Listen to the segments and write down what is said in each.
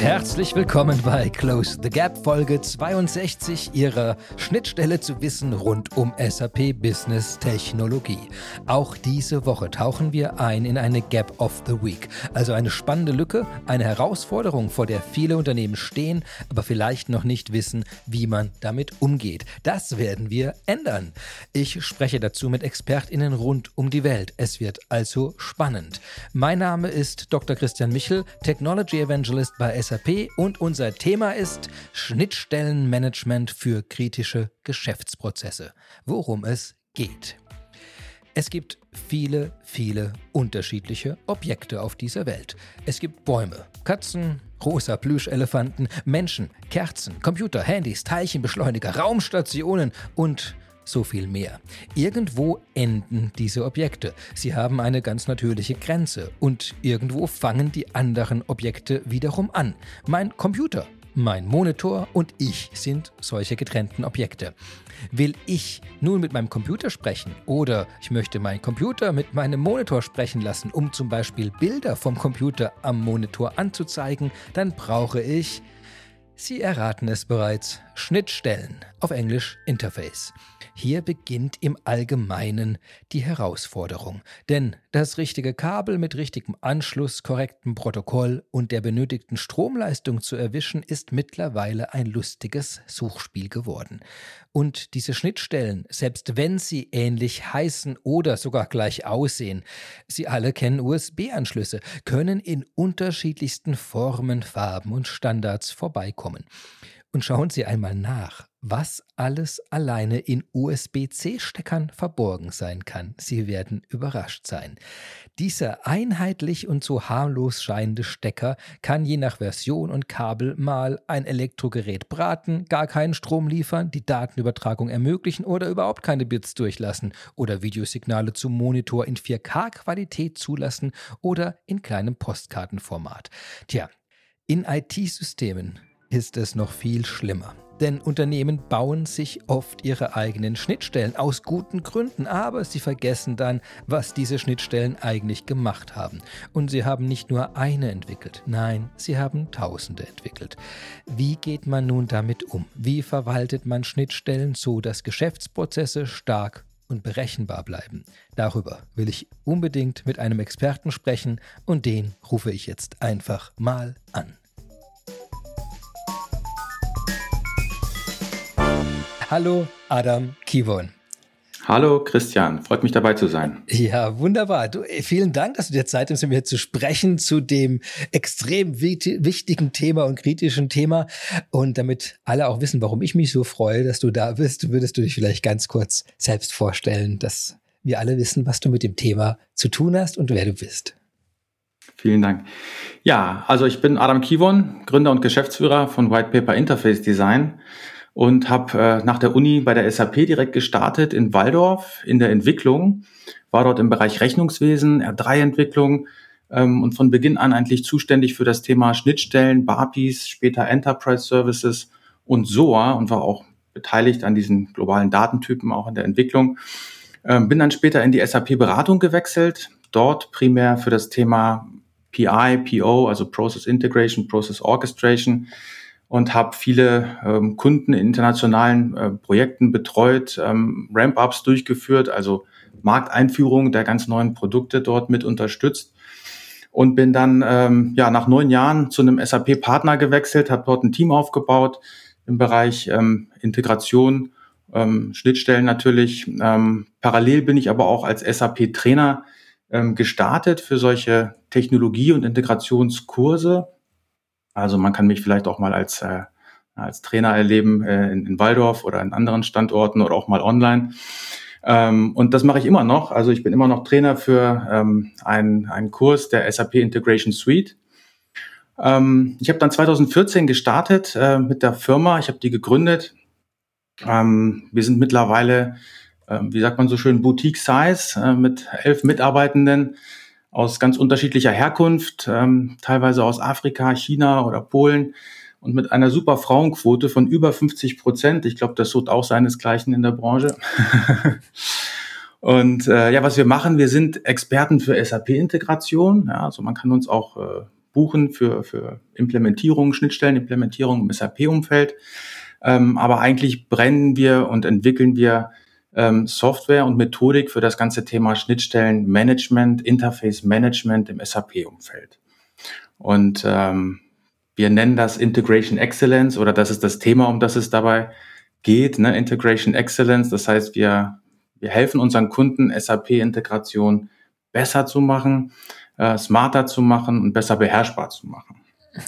Herzlich willkommen bei Close the Gap Folge 62 Ihrer Schnittstelle zu Wissen rund um SAP Business Technologie. Auch diese Woche tauchen wir ein in eine Gap of the Week, also eine spannende Lücke, eine Herausforderung, vor der viele Unternehmen stehen, aber vielleicht noch nicht wissen, wie man damit umgeht. Das werden wir ändern. Ich spreche dazu mit Expertinnen rund um die Welt. Es wird also spannend. Mein Name ist Dr. Christian Michel, Technology Evangelist bei SAP SAP und unser Thema ist Schnittstellenmanagement für kritische Geschäftsprozesse, worum es geht. Es gibt viele, viele unterschiedliche Objekte auf dieser Welt. Es gibt Bäume, Katzen, rosa Plüschelefanten, Menschen, Kerzen, Computer, Handys, Teilchenbeschleuniger, Raumstationen und so viel mehr. Irgendwo enden diese Objekte. Sie haben eine ganz natürliche Grenze und irgendwo fangen die anderen Objekte wiederum an. Mein Computer, mein Monitor und ich sind solche getrennten Objekte. Will ich nun mit meinem Computer sprechen oder ich möchte meinen Computer mit meinem Monitor sprechen lassen, um zum Beispiel Bilder vom Computer am Monitor anzuzeigen, dann brauche ich, Sie erraten es bereits, Schnittstellen, auf Englisch Interface. Hier beginnt im Allgemeinen die Herausforderung, denn das richtige Kabel mit richtigem Anschluss, korrektem Protokoll und der benötigten Stromleistung zu erwischen, ist mittlerweile ein lustiges Suchspiel geworden. Und diese Schnittstellen, selbst wenn sie ähnlich heißen oder sogar gleich aussehen, Sie alle kennen USB-Anschlüsse, können in unterschiedlichsten Formen, Farben und Standards vorbeikommen. Und schauen Sie einmal nach, was alles alleine in USB-C-Steckern verborgen sein kann. Sie werden überrascht sein. Dieser einheitlich und so harmlos scheinende Stecker kann je nach Version und Kabel mal ein Elektrogerät braten, gar keinen Strom liefern, die Datenübertragung ermöglichen oder überhaupt keine Bits durchlassen oder Videosignale zum Monitor in 4K-Qualität zulassen oder in kleinem Postkartenformat. Tja, in IT-Systemen ist es noch viel schlimmer. Denn Unternehmen bauen sich oft ihre eigenen Schnittstellen aus guten Gründen, aber sie vergessen dann, was diese Schnittstellen eigentlich gemacht haben. Und sie haben nicht nur eine entwickelt, nein, sie haben tausende entwickelt. Wie geht man nun damit um? Wie verwaltet man Schnittstellen so, dass Geschäftsprozesse stark und berechenbar bleiben. Darüber will ich unbedingt mit einem Experten sprechen und den rufe ich jetzt einfach mal an. Hallo Adam Kivon. Hallo Christian, freut mich dabei zu sein. Ja, wunderbar. Du, äh, vielen Dank, dass du dir Zeit nimmst, mit mir zu sprechen zu dem extrem wichtigen Thema und kritischen Thema. Und damit alle auch wissen, warum ich mich so freue, dass du da bist, würdest du dich vielleicht ganz kurz selbst vorstellen, dass wir alle wissen, was du mit dem Thema zu tun hast und wer du bist. Vielen Dank. Ja, also ich bin Adam Kivon, Gründer und Geschäftsführer von White Paper Interface Design und habe äh, nach der Uni bei der SAP direkt gestartet in Waldorf in der Entwicklung, war dort im Bereich Rechnungswesen, R3-Entwicklung ähm, und von Beginn an eigentlich zuständig für das Thema Schnittstellen, BAPIs, später Enterprise Services und SOA und war auch beteiligt an diesen globalen Datentypen auch in der Entwicklung. Ähm, bin dann später in die SAP-Beratung gewechselt, dort primär für das Thema PI, PO, also Process Integration, Process Orchestration und habe viele ähm, Kunden in internationalen äh, Projekten betreut, ähm, Ramp-ups durchgeführt, also Markteinführung der ganz neuen Produkte dort mit unterstützt und bin dann ähm, ja nach neun Jahren zu einem SAP-Partner gewechselt, habe dort ein Team aufgebaut im Bereich ähm, Integration, ähm, Schnittstellen natürlich. Ähm, parallel bin ich aber auch als SAP-Trainer ähm, gestartet für solche Technologie- und Integrationskurse also man kann mich vielleicht auch mal als, äh, als Trainer erleben äh, in, in Waldorf oder in anderen Standorten oder auch mal online. Ähm, und das mache ich immer noch. Also ich bin immer noch Trainer für ähm, einen, einen Kurs der SAP Integration Suite. Ähm, ich habe dann 2014 gestartet äh, mit der Firma. Ich habe die gegründet. Ähm, wir sind mittlerweile, äh, wie sagt man so schön, Boutique Size äh, mit elf Mitarbeitenden aus ganz unterschiedlicher Herkunft, ähm, teilweise aus Afrika, China oder Polen und mit einer super Frauenquote von über 50 Prozent. Ich glaube, das sucht auch seinesgleichen in der Branche. und äh, ja, was wir machen, wir sind Experten für SAP-Integration. Ja, also man kann uns auch äh, buchen für, für Implementierung, Schnittstellenimplementierung im SAP-Umfeld. Ähm, aber eigentlich brennen wir und entwickeln wir ähm, Software und Methodik für das ganze Thema Schnittstellenmanagement, Interface Management im SAP-Umfeld. Und ähm, wir nennen das Integration Excellence oder das ist das Thema, um das es dabei geht, ne? Integration Excellence. Das heißt, wir, wir helfen unseren Kunden, SAP-Integration besser zu machen, äh, smarter zu machen und besser beherrschbar zu machen.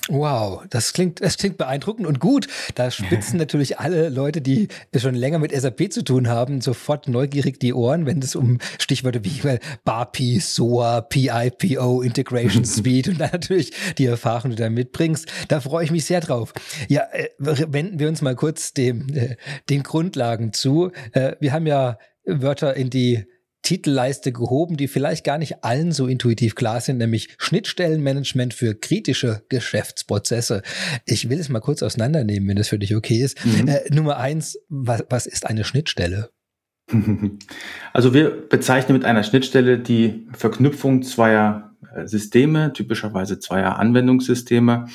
Wow, das klingt, das klingt beeindruckend und gut. Da spitzen natürlich alle Leute, die schon länger mit SAP zu tun haben, sofort neugierig die Ohren, wenn es um Stichworte wie BAPI, SOA, PIPO, Integration Suite und dann natürlich die Erfahrung, die du da mitbringst. Da freue ich mich sehr drauf. Ja, äh, wenden wir uns mal kurz dem, äh, den Grundlagen zu. Äh, wir haben ja Wörter in die Titelleiste gehoben, die vielleicht gar nicht allen so intuitiv klar sind, nämlich Schnittstellenmanagement für kritische Geschäftsprozesse. Ich will es mal kurz auseinandernehmen, wenn das für dich okay ist. Mhm. Äh, Nummer eins, was, was ist eine Schnittstelle? Also wir bezeichnen mit einer Schnittstelle die Verknüpfung zweier äh, Systeme, typischerweise zweier Anwendungssysteme,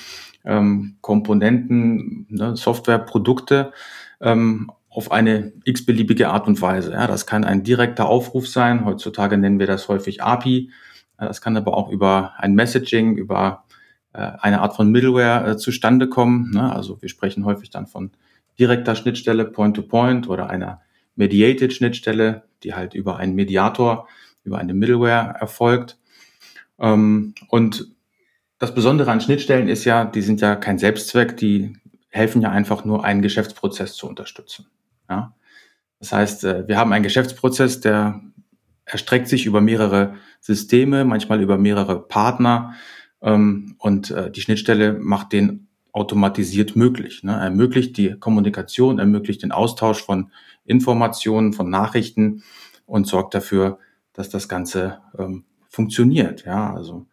ähm, Komponenten, ne, Software, Produkte ähm, auf eine x-beliebige Art und Weise. Ja, das kann ein direkter Aufruf sein. Heutzutage nennen wir das häufig API. Das kann aber auch über ein Messaging, über äh, eine Art von Middleware äh, zustande kommen. Ne? Also wir sprechen häufig dann von direkter Schnittstelle, Point-to-Point -Point oder einer Mediated Schnittstelle, die halt über einen Mediator, über eine Middleware erfolgt. Ähm, und das Besondere an Schnittstellen ist ja, die sind ja kein Selbstzweck, die helfen ja einfach nur, einen Geschäftsprozess zu unterstützen. Ja? Das heißt, äh, wir haben einen Geschäftsprozess, der erstreckt sich über mehrere Systeme, manchmal über mehrere Partner ähm, und äh, die Schnittstelle macht den automatisiert möglich. Ne? Ermöglicht die Kommunikation, ermöglicht den Austausch von Informationen, von Nachrichten und sorgt dafür, dass das Ganze ähm, funktioniert. Ja, also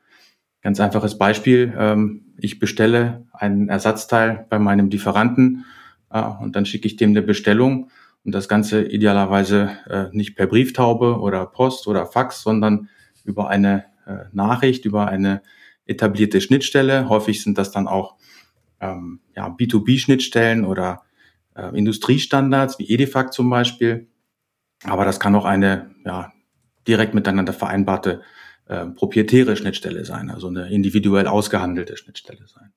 ganz einfaches Beispiel. Ähm, ich bestelle einen Ersatzteil bei meinem Lieferanten und dann schicke ich dem eine Bestellung und das Ganze idealerweise äh, nicht per Brieftaube oder Post oder Fax, sondern über eine äh, Nachricht, über eine etablierte Schnittstelle. Häufig sind das dann auch ähm, ja, B2B-Schnittstellen oder äh, Industriestandards wie EDIFAC zum Beispiel. Aber das kann auch eine ja, direkt miteinander vereinbarte äh, proprietäre Schnittstelle sein, also eine individuell ausgehandelte Schnittstelle sein.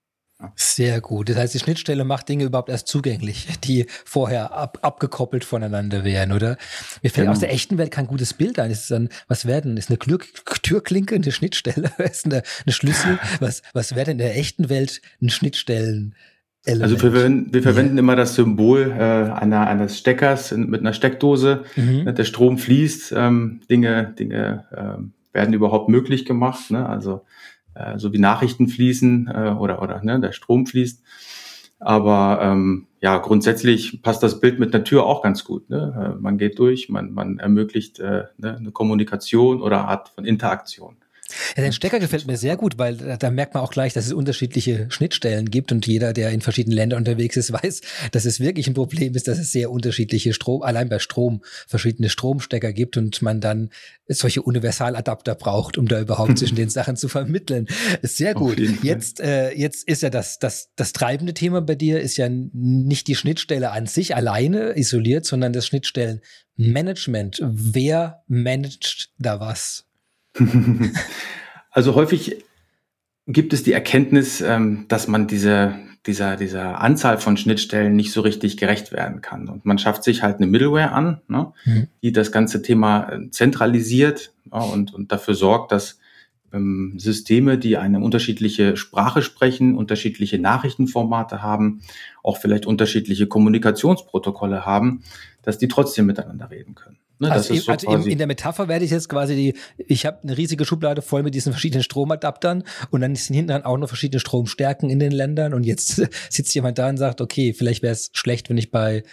Sehr gut. Das heißt, die Schnittstelle macht Dinge überhaupt erst zugänglich, die vorher ab, abgekoppelt voneinander wären, oder? Mir fällt genau. aus der echten Welt kein gutes Bild ein. Ist dann, was wäre denn? Ist eine Klür Türklinke eine Schnittstelle? ist eine, eine Schlüssel? Was, was wäre denn in der echten Welt ein Schnittstellen? Element. Also wir, verwenden, wir verwenden ja. immer das Symbol äh, einer, eines Steckers mit einer Steckdose. Mhm. Der Strom fließt, ähm, Dinge, Dinge ähm, werden überhaupt möglich gemacht. Ne? Also äh, so wie Nachrichten fließen äh, oder, oder ne, der Strom fließt. Aber ähm, ja, grundsätzlich passt das Bild mit einer Tür auch ganz gut. Ne? Äh, man geht durch, man, man ermöglicht äh, ne, eine Kommunikation oder Art von Interaktion. Ja, dein Stecker gefällt mir sehr gut, weil da, da, merkt man auch gleich, dass es unterschiedliche Schnittstellen gibt und jeder, der in verschiedenen Ländern unterwegs ist, weiß, dass es wirklich ein Problem ist, dass es sehr unterschiedliche Strom, allein bei Strom, verschiedene Stromstecker gibt und man dann solche Universaladapter braucht, um da überhaupt zwischen den Sachen zu vermitteln. Sehr gut. Jetzt, äh, jetzt ist ja das, das, das treibende Thema bei dir ist ja nicht die Schnittstelle an sich alleine isoliert, sondern das Schnittstellenmanagement. Wer managt da was? also häufig gibt es die Erkenntnis, ähm, dass man diese, dieser, dieser Anzahl von Schnittstellen nicht so richtig gerecht werden kann. Und man schafft sich halt eine Middleware an, ne, mhm. die das ganze Thema äh, zentralisiert ja, und, und dafür sorgt, dass ähm, Systeme, die eine unterschiedliche Sprache sprechen, unterschiedliche Nachrichtenformate haben, auch vielleicht unterschiedliche Kommunikationsprotokolle haben, dass die trotzdem miteinander reden können. Ne, also, so also in, in, der Metapher werde ich jetzt quasi die, ich habe eine riesige Schublade voll mit diesen verschiedenen Stromadaptern und dann sind hinten auch noch verschiedene Stromstärken in den Ländern und jetzt sitzt jemand da und sagt, okay, vielleicht wäre es schlecht, wenn ich bei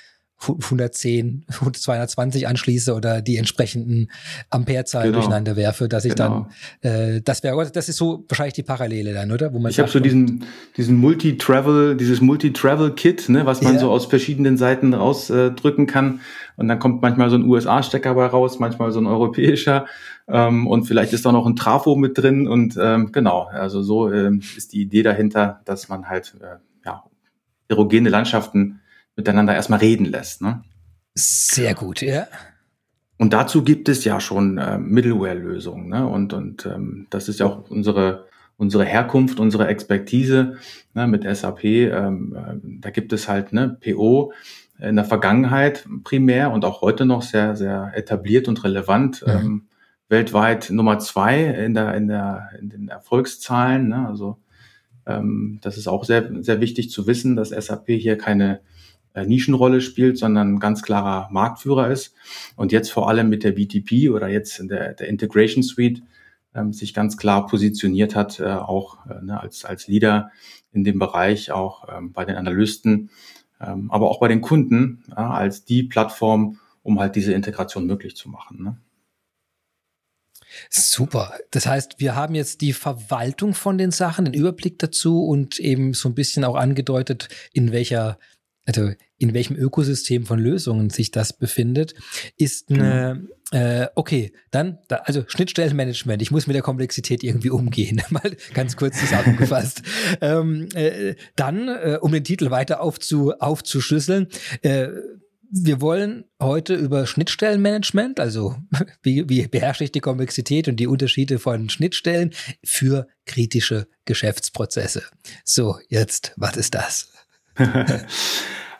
110, 220 anschließe oder die entsprechenden Amperezahlen genau. durcheinander werfe, dass ich genau. dann, äh, das wäre, das ist so wahrscheinlich die Parallele dann, oder? Wo man ich habe so diesen, diesen Multi-Travel, dieses Multi-Travel-Kit, ne, was man ja. so aus verschiedenen Seiten rausdrücken äh, kann. Und dann kommt manchmal so ein USA-Stecker bei raus, manchmal so ein europäischer ähm, und vielleicht ist da noch ein Trafo mit drin und ähm, genau, also so ähm, ist die Idee dahinter, dass man halt äh, ja, erogene Landschaften miteinander erstmal reden lässt. Ne? Sehr gut, ja. Und dazu gibt es ja schon äh, Middleware-Lösungen. Ne? Und, und ähm, das ist ja auch unsere, unsere Herkunft, unsere Expertise ne, mit SAP. Ähm, äh, da gibt es halt ne, PO in der Vergangenheit primär und auch heute noch sehr, sehr etabliert und relevant. Mhm. Ähm, weltweit Nummer zwei in, der, in, der, in den Erfolgszahlen. Ne? Also ähm, das ist auch sehr, sehr wichtig zu wissen, dass SAP hier keine äh, Nischenrolle spielt, sondern ein ganz klarer Marktführer ist. Und jetzt vor allem mit der BTP oder jetzt in der, der Integration Suite ähm, sich ganz klar positioniert hat, äh, auch äh, ne, als, als Leader in dem Bereich, auch ähm, bei den Analysten, ähm, aber auch bei den Kunden ja, als die Plattform, um halt diese Integration möglich zu machen. Ne? Super. Das heißt, wir haben jetzt die Verwaltung von den Sachen, den Überblick dazu und eben so ein bisschen auch angedeutet, in welcher, also in welchem Ökosystem von Lösungen sich das befindet, ist eine, genau. äh, okay, dann, da, also Schnittstellenmanagement, ich muss mit der Komplexität irgendwie umgehen, mal ganz kurz zusammengefasst. ähm, äh, dann, äh, um den Titel weiter aufzu, aufzuschlüsseln, äh, wir wollen heute über Schnittstellenmanagement, also wie, wie beherrsche ich die Komplexität und die Unterschiede von Schnittstellen für kritische Geschäftsprozesse. So, jetzt, was ist das?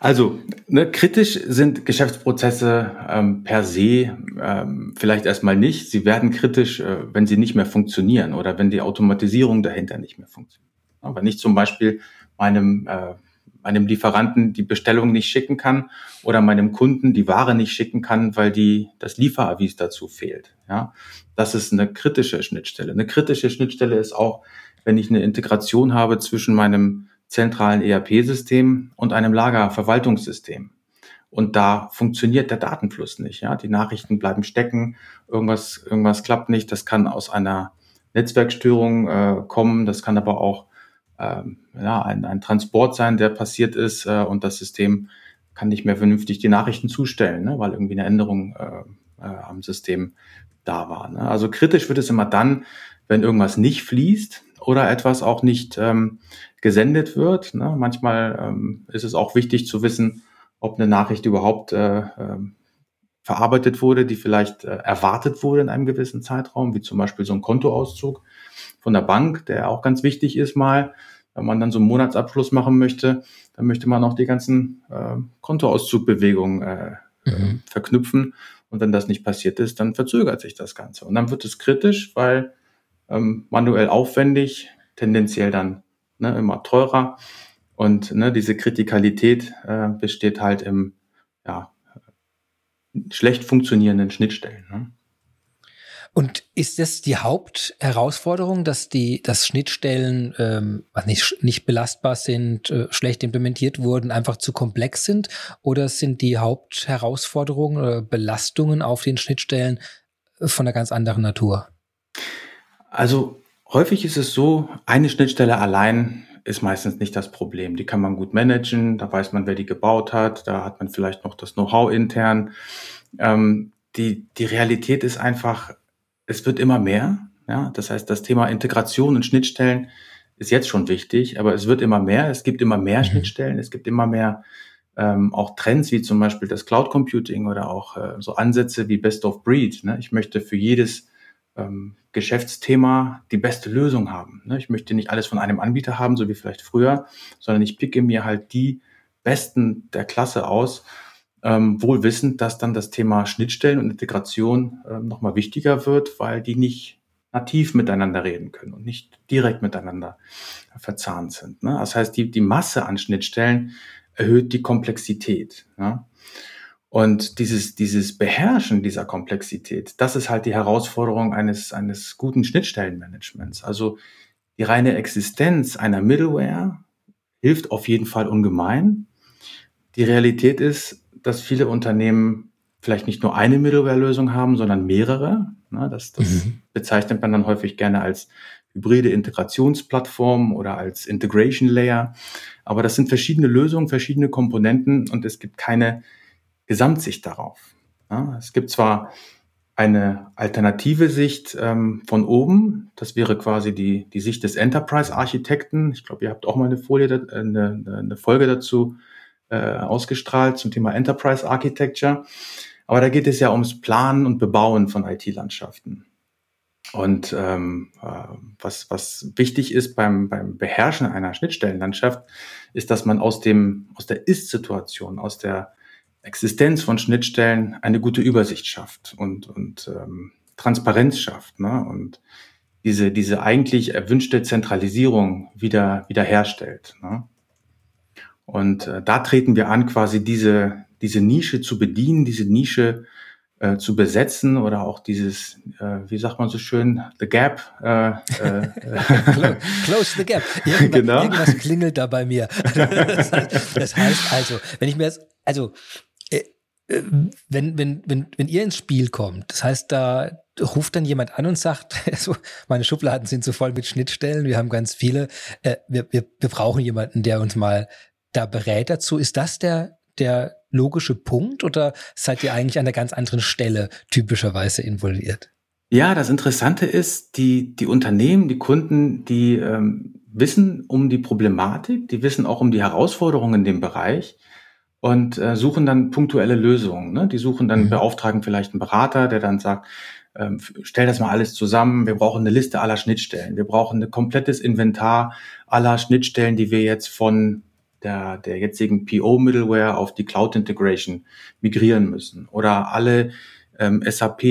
Also, ne, kritisch sind Geschäftsprozesse ähm, per se ähm, vielleicht erstmal nicht. Sie werden kritisch, äh, wenn sie nicht mehr funktionieren oder wenn die Automatisierung dahinter nicht mehr funktioniert. Aber nicht zum Beispiel meinem äh, meinem Lieferanten die Bestellung nicht schicken kann oder meinem Kunden die Ware nicht schicken kann, weil die das Lieferavis dazu fehlt. Ja, das ist eine kritische Schnittstelle. Eine kritische Schnittstelle ist auch, wenn ich eine Integration habe zwischen meinem zentralen ERP-System und einem Lagerverwaltungssystem. Und da funktioniert der Datenfluss nicht. Ja, die Nachrichten bleiben stecken, irgendwas, irgendwas klappt nicht. Das kann aus einer Netzwerkstörung äh, kommen. Das kann aber auch ähm, ja, ein, ein Transport sein, der passiert ist äh, und das System kann nicht mehr vernünftig die Nachrichten zustellen, ne, weil irgendwie eine Änderung äh, äh, am System da war. Ne? Also kritisch wird es immer dann, wenn irgendwas nicht fließt oder etwas auch nicht ähm, gesendet wird. Ne? Manchmal ähm, ist es auch wichtig zu wissen, ob eine Nachricht überhaupt äh, äh, verarbeitet wurde, die vielleicht äh, erwartet wurde in einem gewissen Zeitraum, wie zum Beispiel so ein Kontoauszug von der Bank, der auch ganz wichtig ist mal. Wenn man dann so einen Monatsabschluss machen möchte, dann möchte man auch die ganzen äh, Kontoauszugbewegungen äh, mhm. verknüpfen. Und wenn das nicht passiert ist, dann verzögert sich das Ganze. Und dann wird es kritisch, weil ähm, manuell aufwendig, tendenziell dann ne, immer teurer. Und ne, diese Kritikalität äh, besteht halt im ja, schlecht funktionierenden Schnittstellen. Ne? Und ist das die Hauptherausforderung, dass die, dass Schnittstellen ähm, nicht, nicht belastbar sind, äh, schlecht implementiert wurden, einfach zu komplex sind? Oder sind die Hauptherausforderungen oder Belastungen auf den Schnittstellen äh, von einer ganz anderen Natur? Also häufig ist es so, eine Schnittstelle allein ist meistens nicht das Problem. Die kann man gut managen, da weiß man, wer die gebaut hat, da hat man vielleicht noch das Know-how intern. Ähm, die, die Realität ist einfach, es wird immer mehr. Ja, das heißt, das Thema Integration und Schnittstellen ist jetzt schon wichtig, aber es wird immer mehr. Es gibt immer mehr mhm. Schnittstellen. Es gibt immer mehr ähm, auch Trends wie zum Beispiel das Cloud Computing oder auch äh, so Ansätze wie Best of Breed. Ne? Ich möchte für jedes ähm, Geschäftsthema die beste Lösung haben. Ne? Ich möchte nicht alles von einem Anbieter haben, so wie vielleicht früher, sondern ich picke mir halt die besten der Klasse aus ähm, wohl wissend, dass dann das Thema Schnittstellen und Integration ähm, nochmal wichtiger wird, weil die nicht nativ miteinander reden können und nicht direkt miteinander verzahnt sind. Ne? Das heißt, die, die Masse an Schnittstellen erhöht die Komplexität. Ne? Und dieses, dieses Beherrschen dieser Komplexität, das ist halt die Herausforderung eines, eines guten Schnittstellenmanagements. Also die reine Existenz einer Middleware hilft auf jeden Fall ungemein. Die Realität ist, dass viele Unternehmen vielleicht nicht nur eine Middleware-Lösung haben, sondern mehrere. Das, das mhm. bezeichnet man dann häufig gerne als hybride Integrationsplattform oder als Integration Layer. Aber das sind verschiedene Lösungen, verschiedene Komponenten und es gibt keine Gesamtsicht darauf. Ja, es gibt zwar eine alternative Sicht ähm, von oben. Das wäre quasi die, die Sicht des Enterprise-Architekten. Ich glaube, ihr habt auch mal eine Folie, äh, eine, eine Folge dazu äh, ausgestrahlt zum Thema Enterprise Architecture. Aber da geht es ja ums Planen und Bebauen von IT-Landschaften. Und ähm, äh, was, was wichtig ist beim, beim Beherrschen einer Schnittstellenlandschaft, ist, dass man aus dem aus der Ist-Situation, aus der Existenz von Schnittstellen eine gute Übersicht schafft und, und ähm, Transparenz schafft ne? und diese, diese eigentlich erwünschte Zentralisierung wieder, wieder herstellt. Ne? Und äh, da treten wir an, quasi diese, diese Nische zu bedienen, diese Nische äh, zu besetzen oder auch dieses, äh, wie sagt man so schön, the gap. Äh, äh, Close the gap. Irgendwas, genau. irgendwas klingelt da bei mir. das, heißt, das heißt also, wenn ich mir das, also wenn, wenn, wenn, wenn ihr ins Spiel kommt, das heißt, da ruft dann jemand an und sagt, also meine Schubladen sind so voll mit Schnittstellen, wir haben ganz viele, äh, wir, wir, wir brauchen jemanden, der uns mal da berät dazu. Ist das der, der logische Punkt oder seid ihr eigentlich an einer ganz anderen Stelle typischerweise involviert? Ja, das Interessante ist, die, die Unternehmen, die Kunden, die ähm, wissen um die Problematik, die wissen auch um die Herausforderungen in dem Bereich und äh, suchen dann punktuelle Lösungen. Ne? Die suchen dann, mhm. beauftragen vielleicht einen Berater, der dann sagt, ähm, stell das mal alles zusammen, wir brauchen eine Liste aller Schnittstellen, wir brauchen ein komplettes Inventar aller Schnittstellen, die wir jetzt von der, der jetzigen PO-Middleware auf die Cloud-Integration migrieren müssen. Oder alle ähm, SAP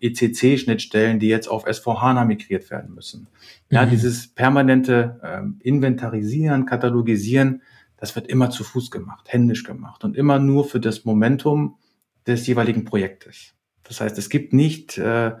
ECC-Schnittstellen, die jetzt auf S4HANA migriert werden müssen. Ja, mhm. dieses permanente ähm, Inventarisieren, Katalogisieren, das wird immer zu Fuß gemacht, händisch gemacht und immer nur für das Momentum des jeweiligen Projektes. Das heißt, es gibt nicht äh,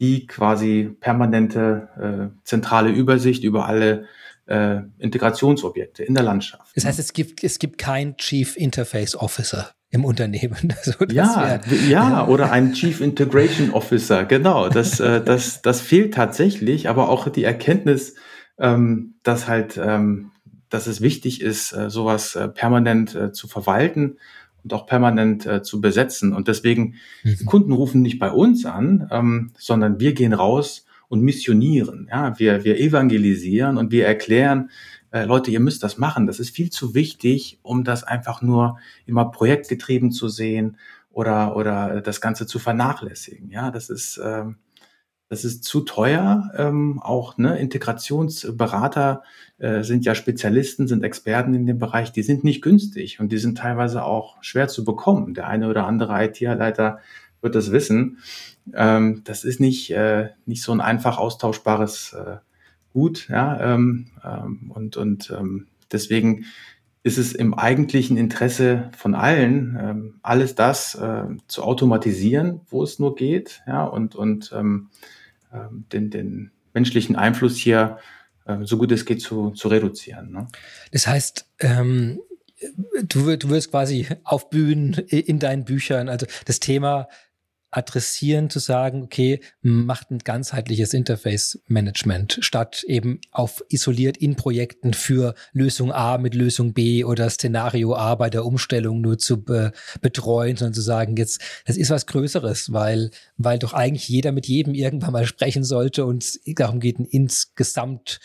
die quasi permanente äh, zentrale Übersicht über alle äh, Integrationsobjekte in der Landschaft. Das heißt, es gibt, es gibt kein Chief Interface Officer im Unternehmen. Also ja, wär, ja, ja, oder ein Chief Integration Officer, genau. Das, äh, das, das fehlt tatsächlich, aber auch die Erkenntnis, ähm, dass halt ähm, dass es wichtig ist, äh, sowas äh, permanent äh, zu verwalten und auch permanent zu besetzen. Und deswegen, mhm. Kunden rufen nicht bei uns an, ähm, sondern wir gehen raus und missionieren. Ja, wir, wir evangelisieren und wir erklären, äh, Leute, ihr müsst das machen. Das ist viel zu wichtig, um das einfach nur immer projektgetrieben zu sehen oder, oder das Ganze zu vernachlässigen. Ja, das ist, ähm, das ist zu teuer. Ähm, auch ne, Integrationsberater äh, sind ja Spezialisten, sind Experten in dem Bereich. Die sind nicht günstig und die sind teilweise auch schwer zu bekommen. Der eine oder andere IT-Leiter wird das wissen. Ähm, das ist nicht, äh, nicht so ein einfach austauschbares äh, Gut. Ja, ähm, ähm, und und ähm, deswegen ist es im eigentlichen Interesse von allen, ähm, alles das äh, zu automatisieren, wo es nur geht, ja, und, und ähm, den, den menschlichen Einfluss hier äh, so gut es geht zu, zu reduzieren. Ne? Das heißt, ähm, du, du wirst quasi aufbühen in deinen Büchern, also das Thema adressieren, zu sagen, okay, macht ein ganzheitliches Interface-Management statt eben auf isoliert in Projekten für Lösung A mit Lösung B oder Szenario A bei der Umstellung nur zu be betreuen, sondern zu sagen, jetzt, das ist was Größeres, weil, weil doch eigentlich jeder mit jedem irgendwann mal sprechen sollte und darum geht, ein insgesamt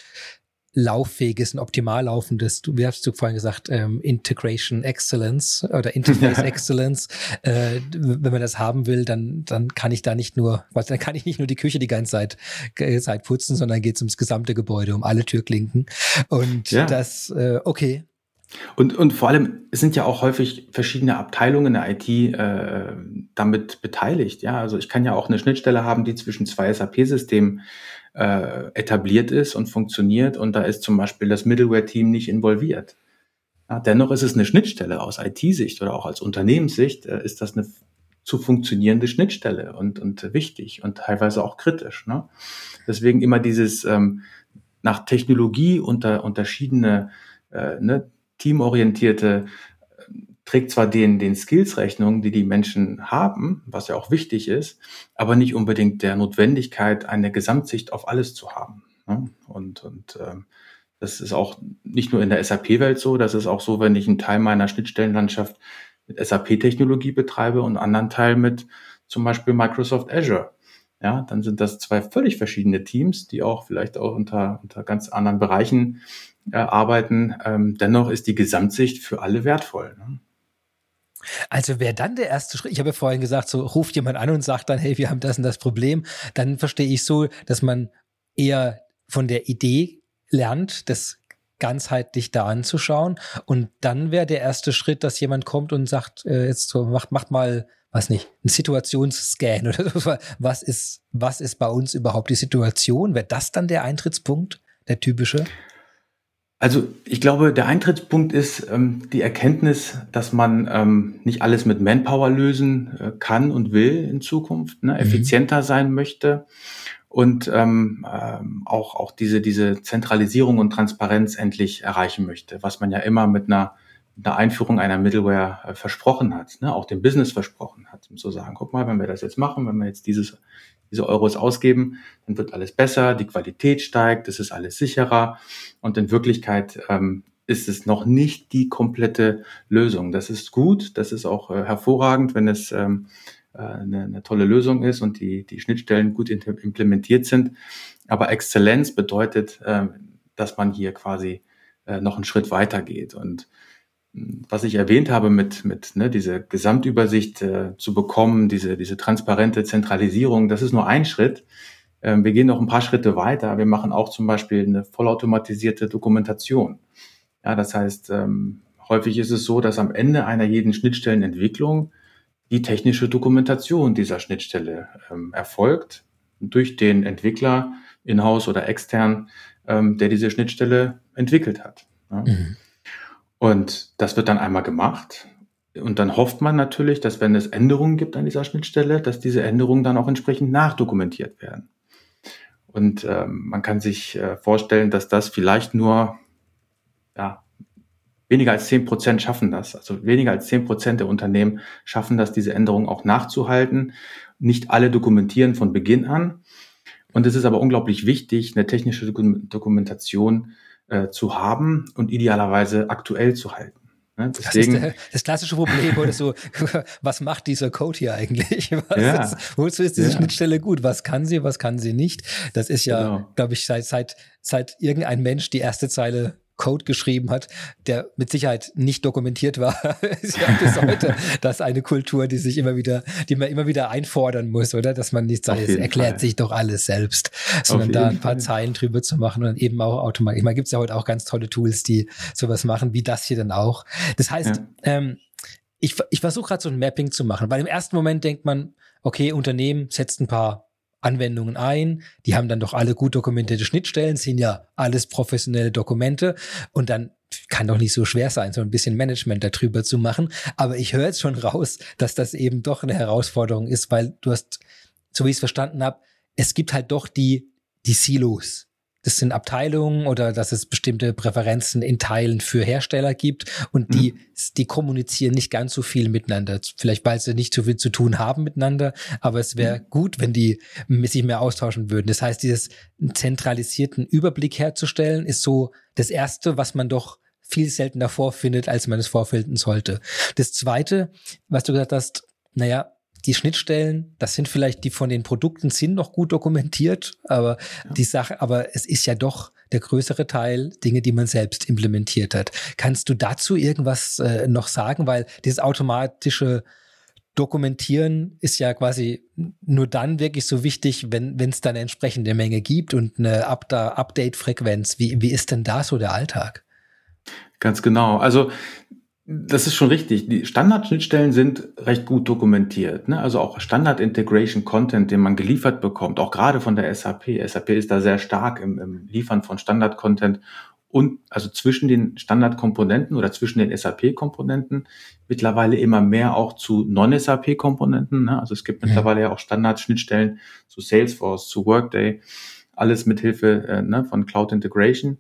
lauffähiges, ein optimal laufendes, du, wie hast du vorhin gesagt, ähm, Integration Excellence oder Interface Excellence. Äh, wenn man das haben will, dann, dann kann ich da nicht nur, was, dann kann ich nicht nur die Küche die ganze Zeit, äh, Zeit putzen, sondern geht es ums gesamte Gebäude, um alle Türklinken. Und ja. das, äh, okay. Und, und vor allem sind ja auch häufig verschiedene Abteilungen der IT äh, damit beteiligt. Ja, also ich kann ja auch eine Schnittstelle haben, die zwischen zwei SAP-Systemen äh, etabliert ist und funktioniert und da ist zum Beispiel das Middleware-Team nicht involviert. Ja, dennoch ist es eine Schnittstelle aus IT-Sicht oder auch als Unternehmenssicht äh, ist das eine zu funktionierende Schnittstelle und, und wichtig und teilweise auch kritisch. Ne? Deswegen immer dieses ähm, nach Technologie unter unterschiedene äh, ne, teamorientierte trägt zwar den, den Skills Rechnung, die die Menschen haben, was ja auch wichtig ist, aber nicht unbedingt der Notwendigkeit, eine Gesamtsicht auf alles zu haben. Ne? Und, und ähm, das ist auch nicht nur in der SAP-Welt so, das ist auch so, wenn ich einen Teil meiner Schnittstellenlandschaft mit SAP-Technologie betreibe und einen anderen Teil mit zum Beispiel Microsoft Azure. Ja, dann sind das zwei völlig verschiedene Teams, die auch vielleicht auch unter, unter ganz anderen Bereichen äh, arbeiten. Ähm, dennoch ist die Gesamtsicht für alle wertvoll. Ne? Also wäre dann der erste Schritt, ich habe ja vorhin gesagt, so ruft jemand an und sagt dann, hey, wir haben das und das Problem, dann verstehe ich so, dass man eher von der Idee lernt, das ganzheitlich da anzuschauen und dann wäre der erste Schritt, dass jemand kommt und sagt, äh, jetzt so, macht, macht mal, was nicht, ein Situationsscan oder so, was ist, was ist bei uns überhaupt die Situation? Wäre das dann der Eintrittspunkt, der typische? Also ich glaube, der Eintrittspunkt ist ähm, die Erkenntnis, dass man ähm, nicht alles mit Manpower lösen äh, kann und will in Zukunft, ne? Mhm. effizienter sein möchte und ähm, ähm, auch, auch diese, diese Zentralisierung und Transparenz endlich erreichen möchte, was man ja immer mit einer, mit einer Einführung einer Middleware äh, versprochen hat, ne? auch dem Business versprochen hat, um zu sagen, guck mal, wenn wir das jetzt machen, wenn wir jetzt dieses diese Euros ausgeben, dann wird alles besser, die Qualität steigt, es ist alles sicherer und in Wirklichkeit ähm, ist es noch nicht die komplette Lösung. Das ist gut, das ist auch äh, hervorragend, wenn es ähm, äh, eine, eine tolle Lösung ist und die, die Schnittstellen gut implementiert sind. Aber Exzellenz bedeutet, äh, dass man hier quasi äh, noch einen Schritt weiter geht. Und was ich erwähnt habe, mit, mit ne, diese Gesamtübersicht äh, zu bekommen, diese, diese transparente Zentralisierung, das ist nur ein Schritt. Ähm, wir gehen noch ein paar Schritte weiter. Wir machen auch zum Beispiel eine vollautomatisierte Dokumentation. Ja, das heißt, ähm, häufig ist es so, dass am Ende einer jeden Schnittstellenentwicklung die technische Dokumentation dieser Schnittstelle ähm, erfolgt durch den Entwickler in-house oder extern, ähm, der diese Schnittstelle entwickelt hat. Ja. Mhm. Und das wird dann einmal gemacht. Und dann hofft man natürlich, dass wenn es Änderungen gibt an dieser Schnittstelle, dass diese Änderungen dann auch entsprechend nachdokumentiert werden. Und ähm, man kann sich äh, vorstellen, dass das vielleicht nur ja, weniger als zehn Prozent schaffen das. Also weniger als zehn Prozent der Unternehmen schaffen das, diese Änderungen auch nachzuhalten. Nicht alle dokumentieren von Beginn an. Und es ist aber unglaublich wichtig, eine technische Dokumentation äh, zu haben und idealerweise aktuell zu halten. Ne? Deswegen, das ist der, das klassische Problem, oder so, was macht dieser Code hier eigentlich? Was ja, ist, wozu ist diese ja. Schnittstelle gut? Was kann sie, was kann sie nicht? Das ist ja, genau. glaube ich, seit, seit, seit irgendein Mensch die erste Zeile Code geschrieben hat, der mit Sicherheit nicht dokumentiert war, ist ja bis heute das eine Kultur, die sich immer wieder, die man immer wieder einfordern muss, oder? Dass man nicht sagt, es erklärt Fall. sich doch alles selbst, sondern da ein paar Fall. Zeilen drüber zu machen und eben auch automatisch. Ich meine, gibt es ja heute auch ganz tolle Tools, die sowas machen, wie das hier dann auch. Das heißt, ja. ähm, ich, ich versuche gerade so ein Mapping zu machen, weil im ersten Moment denkt man, okay, Unternehmen setzt ein paar Anwendungen ein. Die haben dann doch alle gut dokumentierte Schnittstellen, sind ja alles professionelle Dokumente und dann kann doch nicht so schwer sein, so ein bisschen Management darüber zu machen. Aber ich höre jetzt schon raus, dass das eben doch eine Herausforderung ist, weil du hast, so wie ich es verstanden habe, es gibt halt doch die, die Silos das sind Abteilungen oder dass es bestimmte Präferenzen in Teilen für Hersteller gibt und die, mhm. die kommunizieren nicht ganz so viel miteinander. Vielleicht, weil sie nicht so viel zu tun haben miteinander, aber es wäre mhm. gut, wenn die sich mehr austauschen würden. Das heißt, dieses zentralisierten Überblick herzustellen, ist so das Erste, was man doch viel seltener vorfindet, als man es vorfinden sollte. Das Zweite, was du gesagt hast, naja, die Schnittstellen, das sind vielleicht die von den Produkten sind noch gut dokumentiert, aber ja. die Sache, aber es ist ja doch der größere Teil Dinge, die man selbst implementiert hat. Kannst du dazu irgendwas äh, noch sagen? Weil dieses automatische Dokumentieren ist ja quasi nur dann wirklich so wichtig, wenn es dann eine entsprechende Menge gibt und eine Update-Frequenz. Wie, wie ist denn da so der Alltag? Ganz genau. Also das ist schon richtig. Die Standardschnittstellen sind recht gut dokumentiert. Ne? Also auch Standard Integration Content, den man geliefert bekommt, auch gerade von der SAP. SAP ist da sehr stark im, im Liefern von Standard Content und also zwischen den Standardkomponenten oder zwischen den SAP-Komponenten mittlerweile immer mehr auch zu Non-SAP-Komponenten. Ne? Also es gibt mittlerweile ja auch Standardschnittstellen zu Salesforce, zu Workday, alles mithilfe äh, ne, von Cloud Integration.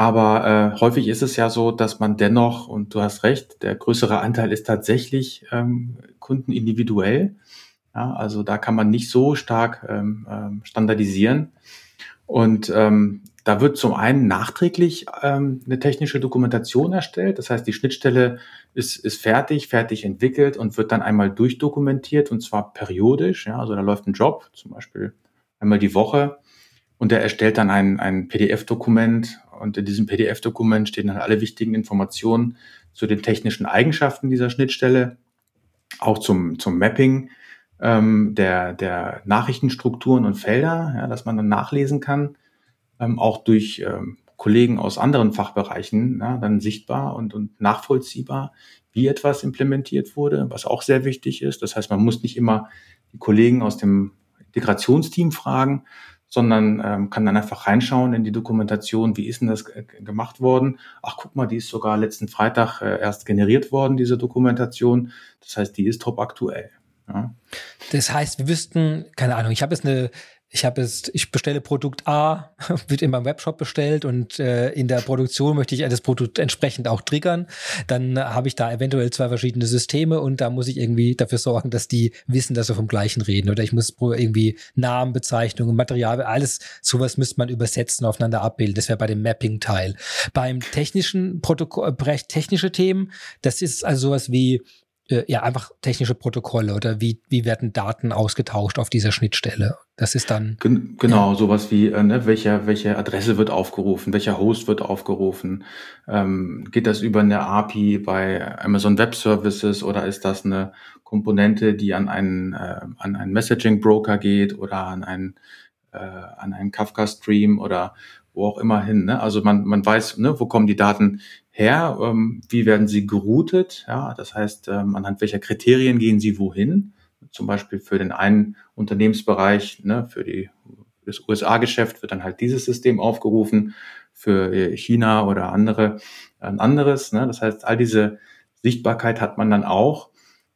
Aber äh, häufig ist es ja so, dass man dennoch, und du hast recht, der größere Anteil ist tatsächlich ähm, kundenindividuell. Ja, also da kann man nicht so stark ähm, ähm, standardisieren. Und ähm, da wird zum einen nachträglich ähm, eine technische Dokumentation erstellt. Das heißt, die Schnittstelle ist, ist fertig, fertig entwickelt und wird dann einmal durchdokumentiert und zwar periodisch. Ja, also da läuft ein Job, zum Beispiel einmal die Woche und der erstellt dann ein, ein PDF-Dokument und in diesem PDF-Dokument stehen dann alle wichtigen Informationen zu den technischen Eigenschaften dieser Schnittstelle, auch zum, zum Mapping ähm, der, der Nachrichtenstrukturen und Felder, ja, dass man dann nachlesen kann, ähm, auch durch ähm, Kollegen aus anderen Fachbereichen ja, dann sichtbar und, und nachvollziehbar, wie etwas implementiert wurde, was auch sehr wichtig ist. Das heißt, man muss nicht immer die Kollegen aus dem Integrationsteam fragen, sondern ähm, kann dann einfach reinschauen in die Dokumentation, wie ist denn das gemacht worden. Ach, guck mal, die ist sogar letzten Freitag äh, erst generiert worden, diese Dokumentation. Das heißt, die ist top aktuell. Ja. Das heißt, wir wüssten, keine Ahnung, ich habe jetzt eine ich habe jetzt, ich bestelle Produkt A, wird in meinem Webshop bestellt und äh, in der Produktion möchte ich das Produkt entsprechend auch triggern. Dann äh, habe ich da eventuell zwei verschiedene Systeme und da muss ich irgendwie dafür sorgen, dass die wissen, dass wir vom gleichen reden. Oder ich muss irgendwie Namen, Bezeichnungen, Material, alles sowas müsste man übersetzen, aufeinander abbilden. Das wäre bei dem Mapping-Teil. Beim technischen Protokoll, äh, technische Themen, das ist also sowas wie ja einfach technische Protokolle oder wie, wie werden Daten ausgetauscht auf dieser Schnittstelle? Das ist dann. Gen genau, ja. sowas wie, äh, ne, welche, welche Adresse wird aufgerufen, welcher Host wird aufgerufen? Ähm, geht das über eine API bei Amazon Web Services oder ist das eine Komponente, die an einen, äh, an einen Messaging Broker geht oder an einen, äh, an einen Kafka Stream oder wo auch immer hin. Ne? Also man, man weiß, ne, wo kommen die Daten her, ähm, wie werden sie geroutet, ja, das heißt, ähm, anhand welcher Kriterien gehen sie wohin, zum Beispiel für den einen Unternehmensbereich, ne, für die das USA-Geschäft wird dann halt dieses System aufgerufen, für äh, China oder andere ein anderes. Ne? Das heißt, all diese Sichtbarkeit hat man dann auch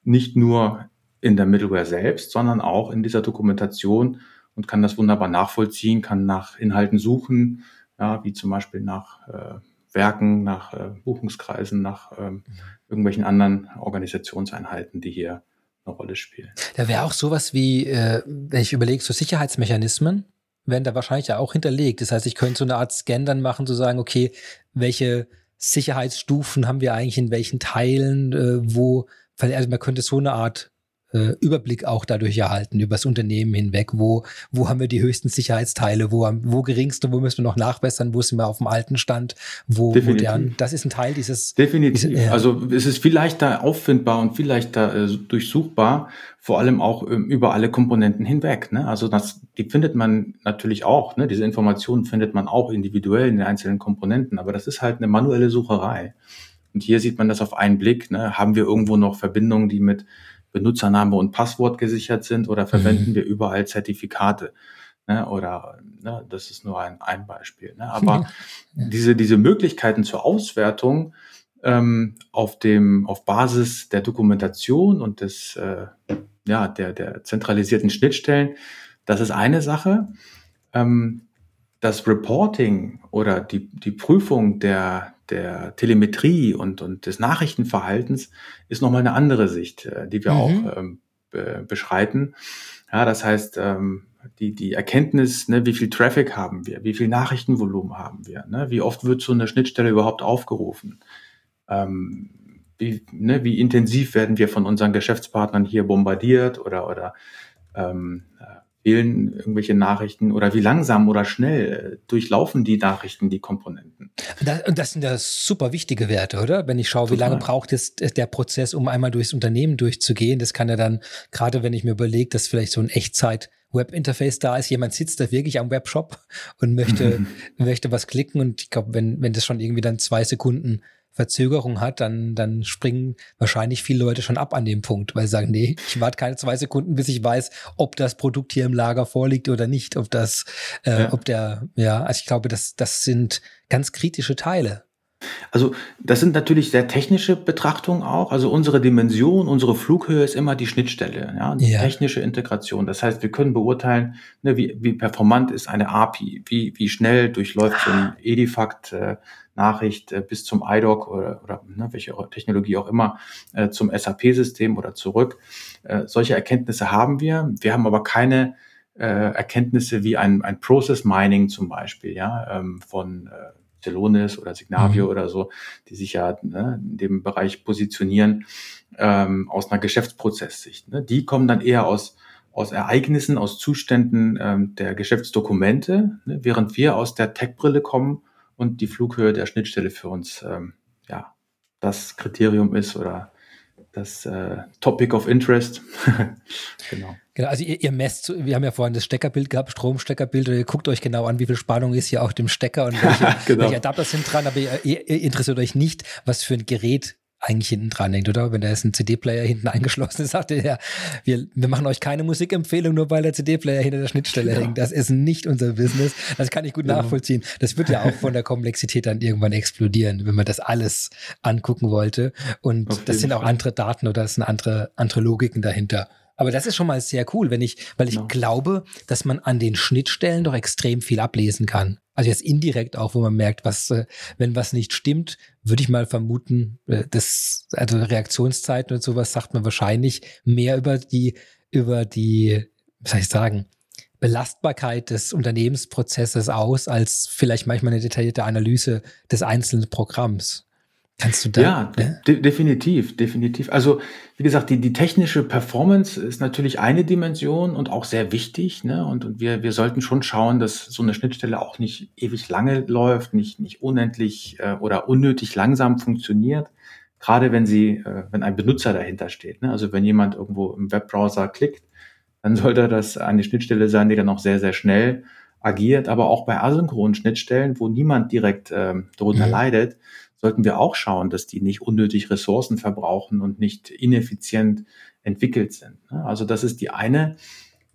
nicht nur in der Middleware selbst, sondern auch in dieser Dokumentation und kann das wunderbar nachvollziehen, kann nach Inhalten suchen, ja, wie zum Beispiel nach äh, Werken, nach äh, Buchungskreisen, nach ähm, mhm. irgendwelchen anderen Organisationseinheiten, die hier eine Rolle spielen. Da wäre auch sowas wie, äh, wenn ich überlege, so Sicherheitsmechanismen werden da wahrscheinlich ja auch hinterlegt. Das heißt, ich könnte so eine Art Scan dann machen, zu sagen, okay, welche Sicherheitsstufen haben wir eigentlich in welchen Teilen, äh, wo, also man könnte so eine Art äh, Überblick auch dadurch erhalten, über das Unternehmen hinweg. Wo, wo haben wir die höchsten Sicherheitsteile? Wo, wo geringste, wo müssen wir noch nachbessern? Wo sind wir auf dem alten Stand? Wo Definitiv. modern? Das ist ein Teil dieses. Definitiv. Diese, äh, also es ist viel leichter auffindbar und viel leichter äh, durchsuchbar, vor allem auch äh, über alle Komponenten hinweg. Ne? Also das, die findet man natürlich auch. Ne? Diese Informationen findet man auch individuell in den einzelnen Komponenten, aber das ist halt eine manuelle Sucherei. Und hier sieht man das auf einen Blick. Ne? Haben wir irgendwo noch Verbindungen, die mit Benutzername und Passwort gesichert sind oder verwenden mhm. wir überall Zertifikate. Ne, oder ne, das ist nur ein, ein Beispiel. Ne? Aber ja. diese, diese Möglichkeiten zur Auswertung ähm, auf dem auf Basis der Dokumentation und des äh, ja der der zentralisierten Schnittstellen, das ist eine Sache. Ähm, das Reporting oder die die Prüfung der der Telemetrie und, und des Nachrichtenverhaltens ist nochmal eine andere Sicht, äh, die wir mhm. auch ähm, be beschreiten. Ja, das heißt, ähm, die, die Erkenntnis, ne, wie viel Traffic haben wir, wie viel Nachrichtenvolumen haben wir, ne, wie oft wird so eine Schnittstelle überhaupt aufgerufen, ähm, wie, ne, wie intensiv werden wir von unseren Geschäftspartnern hier bombardiert oder, oder ähm, fehlen irgendwelche Nachrichten oder wie langsam oder schnell durchlaufen die Nachrichten die Komponenten. Und das sind ja super wichtige Werte, oder? Wenn ich schaue, Total. wie lange braucht es der Prozess, um einmal durchs Unternehmen durchzugehen, das kann ja dann, gerade wenn ich mir überlege, dass vielleicht so ein Echtzeit Webinterface da ist, jemand sitzt da wirklich am Webshop und möchte, möchte was klicken und ich glaube, wenn, wenn das schon irgendwie dann zwei Sekunden Verzögerung hat, dann, dann springen wahrscheinlich viele Leute schon ab an dem Punkt, weil sie sagen, nee, ich warte keine zwei Sekunden, bis ich weiß, ob das Produkt hier im Lager vorliegt oder nicht, ob das, äh, ja. ob der, ja, also ich glaube, das, das sind ganz kritische Teile. Also das sind natürlich sehr technische Betrachtungen auch. Also unsere Dimension, unsere Flughöhe ist immer die Schnittstelle, ja, die ja. technische Integration. Das heißt, wir können beurteilen, ne, wie, wie performant ist eine API, wie, wie schnell durchläuft so ein Edifact äh, Nachricht äh, bis zum iDoc oder, oder ne, welche Technologie auch immer äh, zum SAP-System oder zurück. Äh, solche Erkenntnisse haben wir. Wir haben aber keine äh, Erkenntnisse wie ein, ein Process Mining zum Beispiel, ja, ähm, von äh, Celonis oder Signavio mhm. oder so, die sich ja ne, in dem Bereich positionieren, ähm, aus einer Geschäftsprozesssicht. Ne? Die kommen dann eher aus, aus Ereignissen, aus Zuständen ähm, der Geschäftsdokumente, ne? während wir aus der Tech-Brille kommen und die Flughöhe der Schnittstelle für uns ähm, ja das Kriterium ist oder das äh, Topic of Interest. genau. Genau, also ihr, ihr, messt, wir haben ja vorhin das Steckerbild gehabt, Stromsteckerbild, und ihr guckt euch genau an, wie viel Spannung ist hier auf dem Stecker und welche, genau. welche Adapter sind dran, aber ihr, ihr, interessiert euch nicht, was für ein Gerät eigentlich hinten dran hängt, oder? Wenn da ist ein CD-Player hinten eingeschlossen ist, sagt ihr ja, wir, wir machen euch keine Musikempfehlung, nur weil der CD-Player hinter der Schnittstelle ja. hängt. Das ist nicht unser Business. Das kann ich gut ja. nachvollziehen. Das wird ja auch von der Komplexität dann irgendwann explodieren, wenn man das alles angucken wollte. Und das sind auch andere Daten oder das sind andere, andere Logiken dahinter. Aber das ist schon mal sehr cool, wenn ich, weil ich genau. glaube, dass man an den Schnittstellen doch extrem viel ablesen kann. Also jetzt indirekt auch, wo man merkt, was, äh, wenn was nicht stimmt, würde ich mal vermuten, äh, das, also Reaktionszeiten und sowas sagt man wahrscheinlich mehr über die, über die, was soll ich sagen, Belastbarkeit des Unternehmensprozesses aus, als vielleicht manchmal eine detaillierte Analyse des einzelnen Programms. Kannst du da? Ja, ja? De definitiv, definitiv. Also, wie gesagt, die, die technische Performance ist natürlich eine Dimension und auch sehr wichtig. Ne? Und, und wir, wir sollten schon schauen, dass so eine Schnittstelle auch nicht ewig lange läuft, nicht, nicht unendlich äh, oder unnötig langsam funktioniert. Gerade wenn sie, äh, wenn ein Benutzer dahinter steht. Ne? Also wenn jemand irgendwo im Webbrowser klickt, dann sollte das eine Schnittstelle sein, die dann auch sehr, sehr schnell agiert. Aber auch bei asynchronen Schnittstellen, wo niemand direkt ähm, darunter mhm. leidet, sollten wir auch schauen, dass die nicht unnötig Ressourcen verbrauchen und nicht ineffizient entwickelt sind. Ne? Also das ist die eine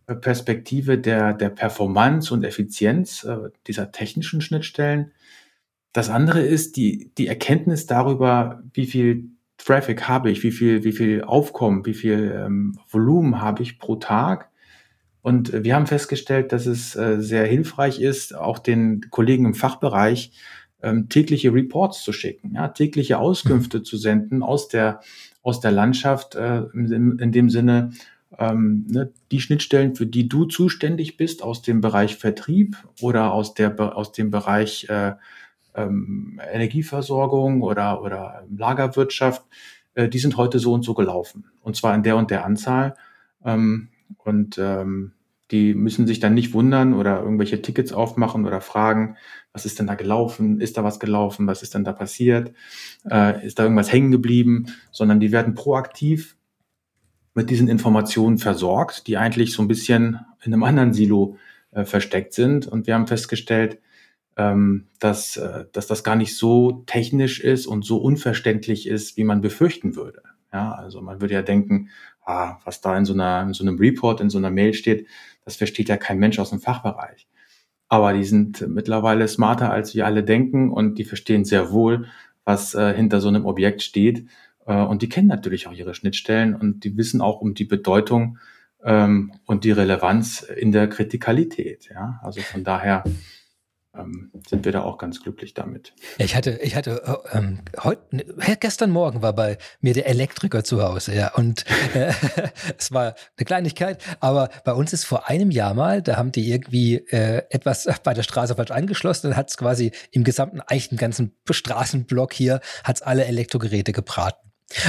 äh, Perspektive der, der Performance und Effizienz äh, dieser technischen Schnittstellen. Das andere ist die, die Erkenntnis darüber, wie viel Traffic habe ich, wie viel, wie viel Aufkommen, wie viel ähm, Volumen habe ich pro Tag. Und wir haben festgestellt, dass es äh, sehr hilfreich ist, auch den Kollegen im Fachbereich ähm, tägliche Reports zu schicken, ja, tägliche Auskünfte mhm. zu senden aus der, aus der Landschaft, äh, in, in dem Sinne, ähm, ne, die Schnittstellen, für die du zuständig bist, aus dem Bereich Vertrieb oder aus, der, aus dem Bereich äh, ähm, Energieversorgung oder, oder Lagerwirtschaft, äh, die sind heute so und so gelaufen. Und zwar in der und der Anzahl. Ähm, und ähm, die müssen sich dann nicht wundern oder irgendwelche Tickets aufmachen oder fragen, was ist denn da gelaufen? Ist da was gelaufen? Was ist denn da passiert? Äh, ist da irgendwas hängen geblieben? Sondern die werden proaktiv mit diesen Informationen versorgt, die eigentlich so ein bisschen in einem anderen Silo äh, versteckt sind. Und wir haben festgestellt, ähm, dass, äh, dass das gar nicht so technisch ist und so unverständlich ist, wie man befürchten würde. Ja, also man würde ja denken, ah, was da in so, einer, in so einem Report, in so einer Mail steht, das versteht ja kein Mensch aus dem Fachbereich. Aber die sind mittlerweile smarter, als wir alle denken und die verstehen sehr wohl, was äh, hinter so einem Objekt steht. Äh, und die kennen natürlich auch ihre Schnittstellen und die wissen auch um die Bedeutung ähm, und die Relevanz in der Kritikalität. Ja? Also von daher ähm, sind wir da auch ganz glücklich damit. Ich hatte, ich hatte äh, ähm, heute, ne, gestern Morgen war bei mir der Elektriker zu Hause, ja, und äh, es war eine Kleinigkeit, aber bei uns ist vor einem Jahr mal, da haben die irgendwie äh, etwas bei der Straße falsch angeschlossen und hat es quasi im gesamten, eigentlich den ganzen Straßenblock hier, hat es alle Elektrogeräte gebraten.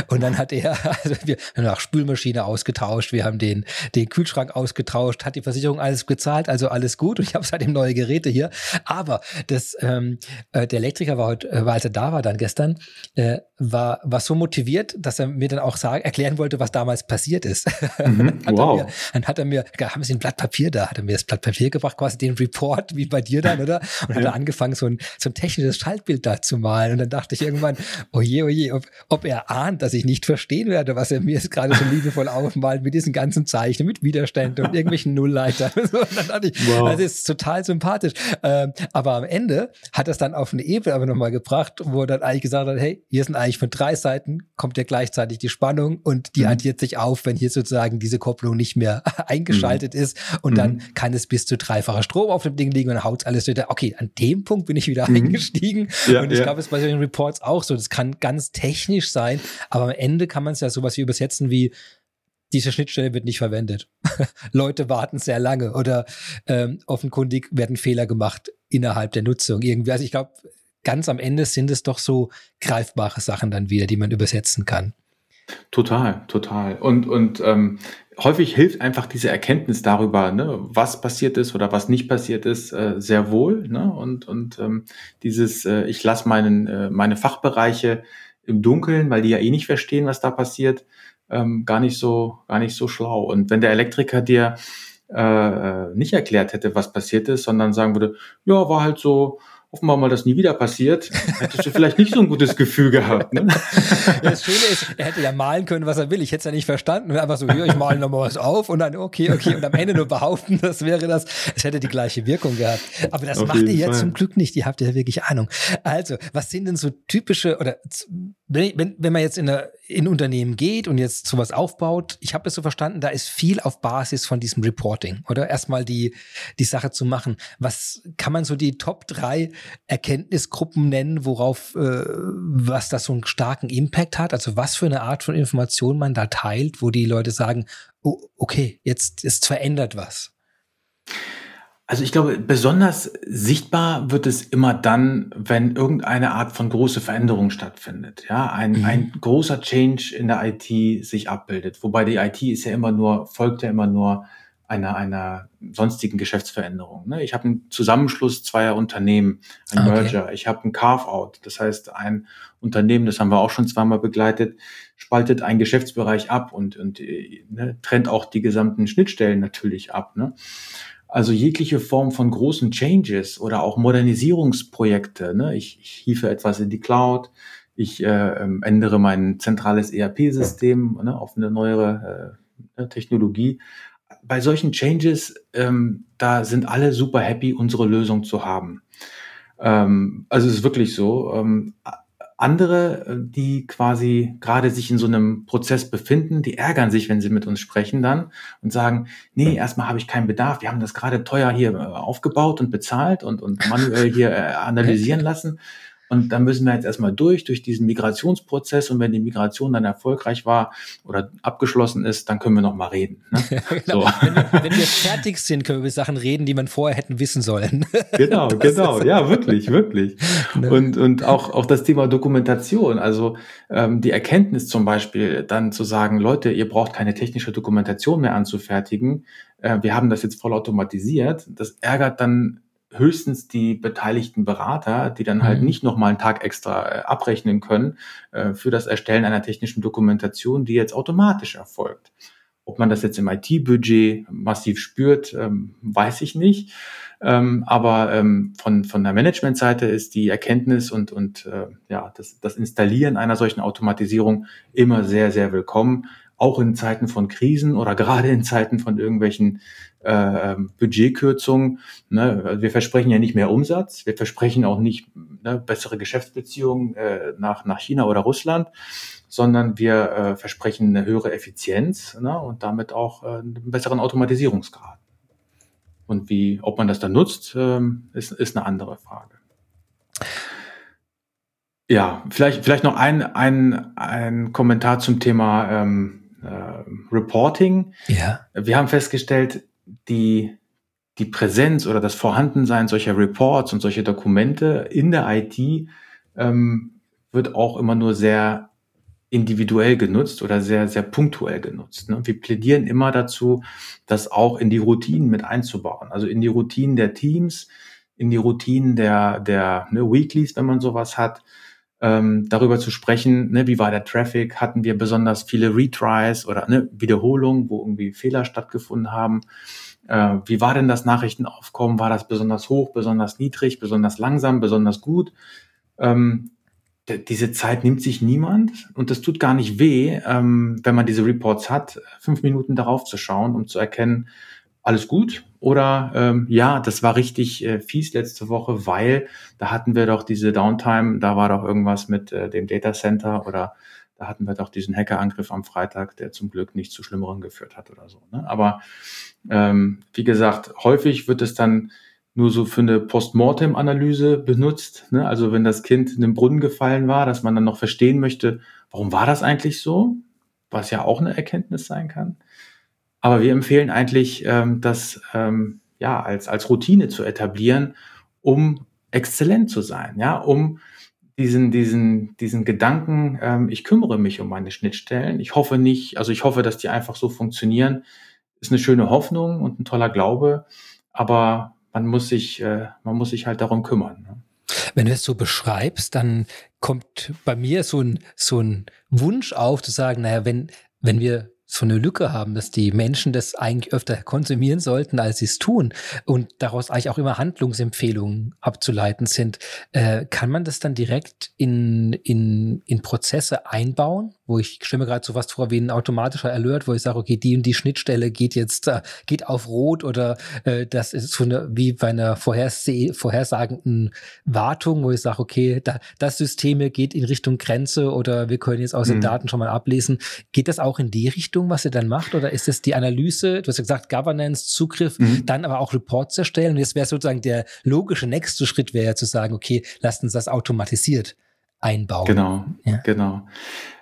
Und dann hat er, also wir haben auch Spülmaschine ausgetauscht, wir haben den, den Kühlschrank ausgetauscht, hat die Versicherung alles gezahlt, also alles gut. Und ich habe seitdem neue Geräte hier. Aber das, ähm, äh, der Elektriker war heute, äh, als er da war, dann gestern, äh, war, war so motiviert, dass er mir dann auch sagen, erklären wollte, was damals passiert ist. Mhm, hat wow. Mir, dann hat er mir, haben Sie ein Blatt Papier da? Hat er mir das Blatt Papier gebracht, quasi den Report, wie bei dir dann, oder? Und hat er angefangen, so ein, so ein technisches Schaltbild da zu malen. Und dann dachte ich irgendwann, oje, oje, ob, ob er ahnt, dass ich nicht verstehen werde, was er mir jetzt gerade so liebevoll aufmalt mit diesen ganzen Zeichen, mit Widerständen und irgendwelchen Nullleitern. Und dann dachte ich, wow. das ist total sympathisch. Ähm, aber am Ende hat es dann auf eine Ebene aber nochmal gebracht, wo er dann eigentlich gesagt hat, hey, hier sind eigentlich von drei Seiten kommt ja gleichzeitig die Spannung und die mhm. addiert sich auf, wenn hier sozusagen diese Kopplung nicht mehr eingeschaltet mhm. ist und mhm. dann kann es bis zu dreifacher Strom auf dem Ding liegen und haut alles wieder. Okay, an dem Punkt bin ich wieder mhm. eingestiegen ja, und ich ja. glaube, es bei den Reports auch so. Das kann ganz technisch sein, aber am Ende kann man es ja sowas wie übersetzen wie diese Schnittstelle wird nicht verwendet. Leute warten sehr lange oder ähm, offenkundig werden Fehler gemacht innerhalb der Nutzung irgendwie. Also ich glaube, ganz am Ende sind es doch so greifbare Sachen dann wieder, die man übersetzen kann. Total, total. Und, und ähm, häufig hilft einfach diese Erkenntnis darüber, ne, was passiert ist oder was nicht passiert ist, äh, sehr wohl. Ne? Und, und ähm, dieses, äh, ich lasse äh, meine Fachbereiche im Dunkeln, weil die ja eh nicht verstehen, was da passiert, ähm, gar nicht so, gar nicht so schlau. Und wenn der Elektriker dir äh, nicht erklärt hätte, was passiert ist, sondern sagen würde, ja, war halt so, hoffen wir mal, dass nie wieder passiert, hättest du vielleicht nicht so ein gutes Gefühl gehabt. Ne? Ja, das Schöne ist, er hätte ja malen können, was er will. Ich hätte es ja nicht verstanden. Einfach so, hier, ich male nochmal was auf und dann, okay, okay, und am Ende nur behaupten, das wäre das. Es hätte die gleiche Wirkung gehabt. Aber das auf macht ihr jetzt zum Glück nicht. Ihr habt ja wirklich Ahnung. Also, was sind denn so typische, oder wenn, wenn, wenn man jetzt in, eine, in Unternehmen geht und jetzt sowas aufbaut, ich habe es so verstanden, da ist viel auf Basis von diesem Reporting, oder? Erstmal die, die Sache zu machen. Was kann man so die Top drei Erkenntnisgruppen nennen, worauf, äh, was das so einen starken Impact hat? Also was für eine Art von Information man da teilt, wo die Leute sagen, oh, okay, jetzt ist verändert was. Also ich glaube, besonders sichtbar wird es immer dann, wenn irgendeine Art von große Veränderung stattfindet. Ja, ein, mhm. ein großer Change in der IT sich abbildet. Wobei die IT ist ja immer nur, folgt ja immer nur einer, einer sonstigen Geschäftsveränderung. Ne? Ich habe einen Zusammenschluss zweier Unternehmen, ein okay. Merger. Ich habe ein Carve-out. Das heißt, ein Unternehmen, das haben wir auch schon zweimal begleitet, spaltet einen Geschäftsbereich ab und, und ne, trennt auch die gesamten Schnittstellen natürlich ab. Ne? Also jegliche Form von großen Changes oder auch Modernisierungsprojekte. Ne? Ich, ich hiefe etwas in die Cloud, ich äh, ähm, ändere mein zentrales ERP-System ne, auf eine neuere äh, ne, Technologie bei solchen Changes, ähm, da sind alle super happy, unsere Lösung zu haben. Ähm, also es ist wirklich so. Ähm, andere, äh, die quasi gerade sich in so einem Prozess befinden, die ärgern sich, wenn sie mit uns sprechen dann und sagen, nee, erstmal habe ich keinen Bedarf. Wir haben das gerade teuer hier äh, aufgebaut und bezahlt und, und manuell hier äh, analysieren lassen. Und dann müssen wir jetzt erstmal durch, durch diesen Migrationsprozess. Und wenn die Migration dann erfolgreich war oder abgeschlossen ist, dann können wir noch mal reden. Ne? genau. so. wenn, wir, wenn, wir, fertig sind, können wir über Sachen reden, die man vorher hätten wissen sollen. genau, genau. Ja, wirklich, wirklich. Ne? Und, und auch, auch das Thema Dokumentation. Also ähm, die Erkenntnis zum Beispiel, dann zu sagen, Leute, ihr braucht keine technische Dokumentation mehr anzufertigen. Äh, wir haben das jetzt voll automatisiert. Das ärgert dann höchstens die beteiligten Berater, die dann halt mhm. nicht nochmal einen Tag extra äh, abrechnen können äh, für das Erstellen einer technischen Dokumentation, die jetzt automatisch erfolgt. Ob man das jetzt im IT-Budget massiv spürt, ähm, weiß ich nicht. Ähm, aber ähm, von, von der Managementseite ist die Erkenntnis und, und äh, ja, das, das Installieren einer solchen Automatisierung immer sehr, sehr willkommen. Auch in Zeiten von Krisen oder gerade in Zeiten von irgendwelchen äh, Budgetkürzungen. Ne? Wir versprechen ja nicht mehr Umsatz, wir versprechen auch nicht ne, bessere Geschäftsbeziehungen äh, nach, nach China oder Russland, sondern wir äh, versprechen eine höhere Effizienz ne? und damit auch äh, einen besseren Automatisierungsgrad. Und wie, ob man das dann nutzt, äh, ist, ist eine andere Frage. Ja, vielleicht, vielleicht noch ein, ein, ein Kommentar zum Thema ähm, äh, Reporting. Ja. Wir haben festgestellt, die, die Präsenz oder das Vorhandensein solcher Reports und solcher Dokumente in der IT ähm, wird auch immer nur sehr individuell genutzt oder sehr, sehr punktuell genutzt. Ne? Wir plädieren immer dazu, das auch in die Routinen mit einzubauen. Also in die Routinen der Teams, in die Routinen der, der ne, Weeklies, wenn man sowas hat, ähm, darüber zu sprechen, ne, wie war der Traffic, hatten wir besonders viele Retries oder ne, Wiederholungen, wo irgendwie Fehler stattgefunden haben. Äh, wie war denn das Nachrichtenaufkommen? War das besonders hoch, besonders niedrig, besonders langsam, besonders gut? Ähm, diese Zeit nimmt sich niemand und das tut gar nicht weh, ähm, wenn man diese Reports hat, fünf Minuten darauf zu schauen, um zu erkennen, alles gut oder ähm, ja, das war richtig äh, fies letzte Woche, weil da hatten wir doch diese Downtime, da war doch irgendwas mit äh, dem Data Center oder da hatten wir doch diesen Hackerangriff am Freitag, der zum Glück nicht zu Schlimmeren geführt hat oder so. Ne? Aber ähm, wie gesagt, häufig wird es dann nur so für eine Postmortem-Analyse benutzt. Ne? Also wenn das Kind in den Brunnen gefallen war, dass man dann noch verstehen möchte, warum war das eigentlich so? was ja auch eine Erkenntnis sein kann. Aber wir empfehlen eigentlich, ähm, das ähm, ja als, als Routine zu etablieren, um exzellent zu sein, ja, um diesen, diesen, diesen Gedanken, ähm, ich kümmere mich um meine Schnittstellen. Ich hoffe nicht, also ich hoffe, dass die einfach so funktionieren. Ist eine schöne Hoffnung und ein toller Glaube, aber man muss sich, äh, man muss sich halt darum kümmern. Ne? Wenn du es so beschreibst, dann kommt bei mir so ein, so ein Wunsch auf, zu sagen, naja, wenn, wenn wir so eine Lücke haben, dass die Menschen das eigentlich öfter konsumieren sollten, als sie es tun und daraus eigentlich auch immer Handlungsempfehlungen abzuleiten sind. Äh, kann man das dann direkt in, in, in Prozesse einbauen? Wo ich stelle mir gerade so was vor wie ein automatischer Alert, wo ich sage, okay, die und die Schnittstelle geht jetzt, äh, geht auf Rot oder äh, das ist so eine, wie bei einer vorherse vorhersagenden Wartung, wo ich sage, okay, da, das System geht in Richtung Grenze oder wir können jetzt aus mhm. den Daten schon mal ablesen. Geht das auch in die Richtung, was ihr dann macht? Oder ist es die Analyse, du hast ja gesagt, Governance, Zugriff, mhm. dann aber auch Reports erstellen? Und jetzt wäre sozusagen der logische nächste Schritt wäre ja zu sagen, okay, lasst uns das automatisiert einbauen. Genau, ja. genau.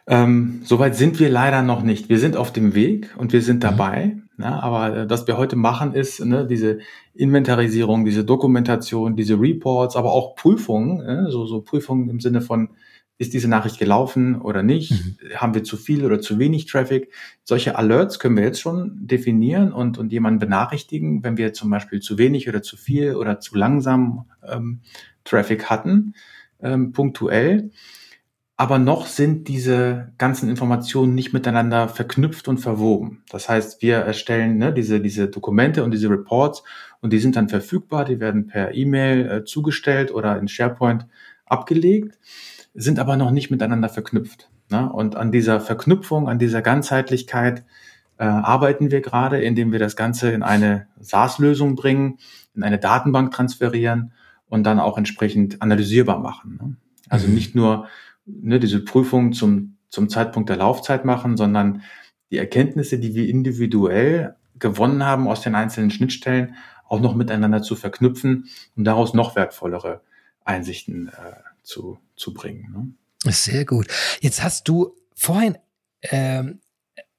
Ähm, Soweit sind wir leider noch nicht. Wir sind auf dem Weg und wir sind mhm. dabei. Mhm. Ja, aber äh, was wir heute machen, ist ne, diese Inventarisierung, diese Dokumentation, diese Reports, aber auch Prüfungen, äh, so, so Prüfungen im Sinne von, ist diese Nachricht gelaufen oder nicht? Mhm. Haben wir zu viel oder zu wenig Traffic? Solche Alerts können wir jetzt schon definieren und, und jemanden benachrichtigen, wenn wir zum Beispiel zu wenig oder zu viel oder zu langsam ähm, Traffic hatten, ähm, punktuell. Aber noch sind diese ganzen Informationen nicht miteinander verknüpft und verwoben. Das heißt, wir erstellen ne, diese, diese Dokumente und diese Reports und die sind dann verfügbar, die werden per E-Mail äh, zugestellt oder in SharePoint abgelegt, sind aber noch nicht miteinander verknüpft. Ne? Und an dieser Verknüpfung, an dieser Ganzheitlichkeit äh, arbeiten wir gerade, indem wir das Ganze in eine SaaS-Lösung bringen, in eine Datenbank transferieren und dann auch entsprechend analysierbar machen. Ne? Also mhm. nicht nur ne, diese Prüfung zum, zum Zeitpunkt der Laufzeit machen, sondern die Erkenntnisse, die wir individuell gewonnen haben aus den einzelnen Schnittstellen, auch noch miteinander zu verknüpfen und daraus noch wertvollere Einsichten äh, zu, zu bringen. Ne? Sehr gut. Jetzt hast du vorhin ähm,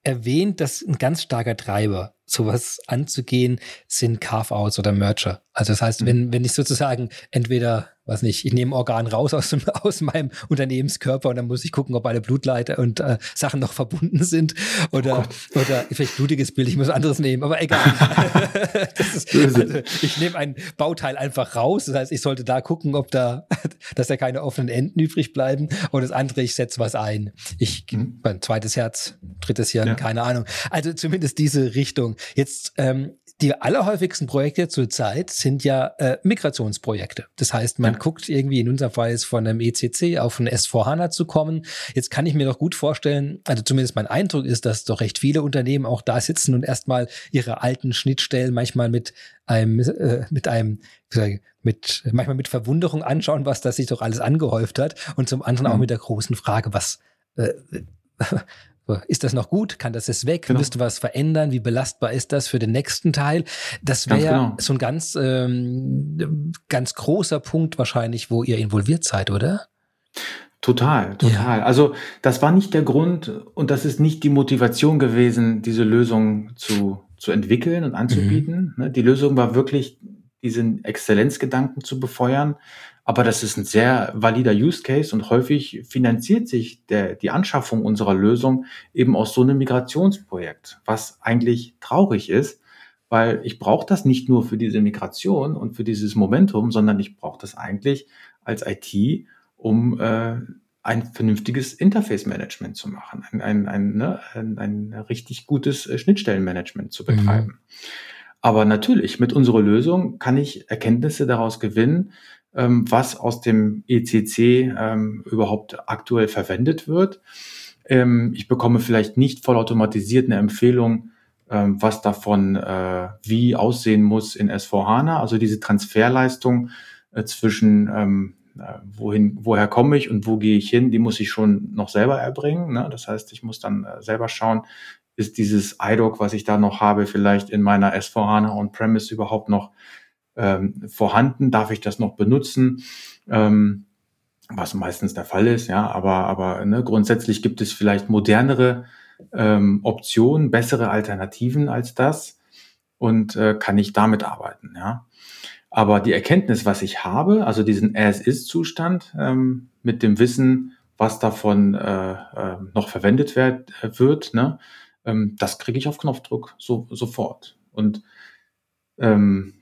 erwähnt, dass ein ganz starker Treiber, sowas anzugehen, sind Carve-outs oder Merger. Also das heißt, mhm. wenn, wenn ich sozusagen entweder was nicht, ich nehme ein Organ raus aus, dem, aus meinem Unternehmenskörper und dann muss ich gucken, ob alle Blutleiter und äh, Sachen noch verbunden sind oder, oh oder vielleicht blutiges Bild, ich muss anderes nehmen, aber egal. ist, also, ich nehme ein Bauteil einfach raus, das heißt, ich sollte da gucken, ob da, dass da keine offenen Enden übrig bleiben und das andere, ich setze was ein. Ich, mhm. mein zweites Herz, drittes Hirn, ja. keine Ahnung. Also zumindest diese Richtung. Jetzt ähm, die allerhäufigsten Projekte zurzeit sind ja äh, Migrationsprojekte. Das heißt, man ja. guckt irgendwie, in unserem Fall ist von einem ECC auf ein S4HANA zu kommen. Jetzt kann ich mir doch gut vorstellen, also zumindest mein Eindruck ist, dass doch recht viele Unternehmen auch da sitzen und erstmal ihre alten Schnittstellen manchmal mit einem, äh, mit einem, mit, manchmal mit Verwunderung anschauen, was das sich doch alles angehäuft hat. Und zum anderen mhm. auch mit der großen Frage, was, äh, ist das noch gut? Kann das jetzt weg? Genau. Müsste was verändern? Wie belastbar ist das für den nächsten Teil? Das wäre genau. so ein ganz, ähm, ganz großer Punkt wahrscheinlich, wo ihr involviert seid, oder? Total, total. Ja. Also das war nicht der Grund und das ist nicht die Motivation gewesen, diese Lösung zu, zu entwickeln und anzubieten. Mhm. Die Lösung war wirklich, diesen Exzellenzgedanken zu befeuern, aber das ist ein sehr valider Use Case und häufig finanziert sich der, die Anschaffung unserer Lösung eben aus so einem Migrationsprojekt, was eigentlich traurig ist, weil ich brauche das nicht nur für diese Migration und für dieses Momentum, sondern ich brauche das eigentlich als IT, um äh, ein vernünftiges Interface-Management zu machen, ein, ein, ein, ne, ein, ein richtig gutes äh, Schnittstellenmanagement zu betreiben. Mhm. Aber natürlich, mit unserer Lösung kann ich Erkenntnisse daraus gewinnen, was aus dem ECC ähm, überhaupt aktuell verwendet wird. Ähm, ich bekomme vielleicht nicht vollautomatisiert eine Empfehlung, ähm, was davon äh, wie aussehen muss in S4HANA. Also diese Transferleistung äh, zwischen ähm, äh, wohin, woher komme ich und wo gehe ich hin, die muss ich schon noch selber erbringen. Ne? Das heißt, ich muss dann selber schauen, ist dieses IDOC, was ich da noch habe, vielleicht in meiner S4HANA On-Premise überhaupt noch ähm, vorhanden? Darf ich das noch benutzen? Ähm, was meistens der Fall ist, ja, aber, aber ne, grundsätzlich gibt es vielleicht modernere ähm, Optionen, bessere Alternativen als das und äh, kann ich damit arbeiten, ja. Aber die Erkenntnis, was ich habe, also diesen As-Ist-Zustand ähm, mit dem Wissen, was davon äh, äh, noch verwendet werd, äh, wird, ne, ähm, das kriege ich auf Knopfdruck so, sofort. Und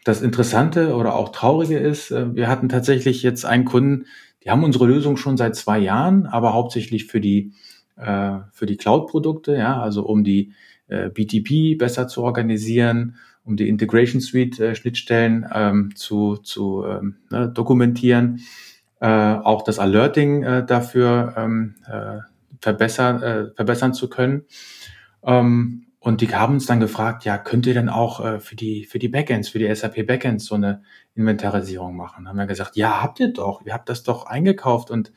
das Interessante oder auch Traurige ist, äh, wir hatten tatsächlich jetzt einen Kunden, die haben unsere Lösung schon seit zwei Jahren, aber hauptsächlich für die, äh, für die Cloud-Produkte, ja, also um die äh, BTP besser zu organisieren, um die Integration Suite äh, Schnittstellen ähm, zu, zu ähm, ne, dokumentieren, äh, auch das Alerting äh, dafür ähm, äh, verbessern, verbessern zu können. Ähm, und die haben uns dann gefragt, ja, könnt ihr denn auch äh, für die für die Backends, für die SAP Backends so eine Inventarisierung machen? Haben wir gesagt, ja, habt ihr doch, ihr habt das doch eingekauft und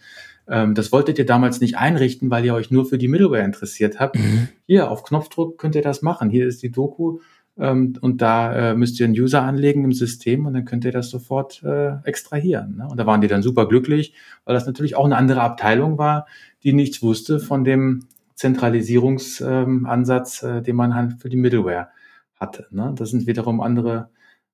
ähm, das wolltet ihr damals nicht einrichten, weil ihr euch nur für die Middleware interessiert habt. Mhm. Hier auf Knopfdruck könnt ihr das machen. Hier ist die Doku ähm, und da äh, müsst ihr einen User anlegen im System und dann könnt ihr das sofort äh, extrahieren. Ne? Und da waren die dann super glücklich, weil das natürlich auch eine andere Abteilung war, die nichts wusste von dem Zentralisierungsansatz, ähm, äh, den man halt für die Middleware hatte. Ne? Das sind wiederum andere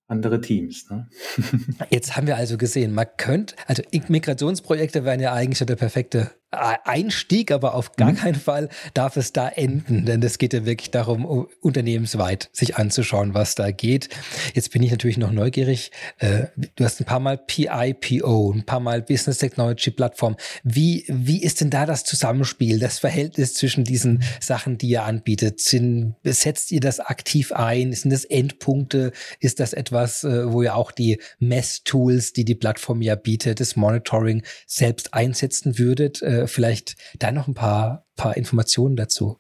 andere Teams. Ne? Jetzt haben wir also gesehen, man könnte, also Migrationsprojekte wären ja eigentlich der perfekte Einstieg, aber auf gar mhm. keinen Fall darf es da enden, denn es geht ja wirklich darum, unternehmensweit sich anzuschauen, was da geht. Jetzt bin ich natürlich noch neugierig. Äh, du hast ein paar Mal PIPO, ein paar Mal Business Technology Plattform. Wie, wie ist denn da das Zusammenspiel, das Verhältnis zwischen diesen Sachen, die ihr anbietet? Sind, setzt ihr das aktiv ein? Sind das Endpunkte? Ist das etwas, äh, wo ihr auch die Messtools, die die Plattform ja bietet, das Monitoring selbst einsetzen würdet? Äh, vielleicht da noch ein paar, paar Informationen dazu.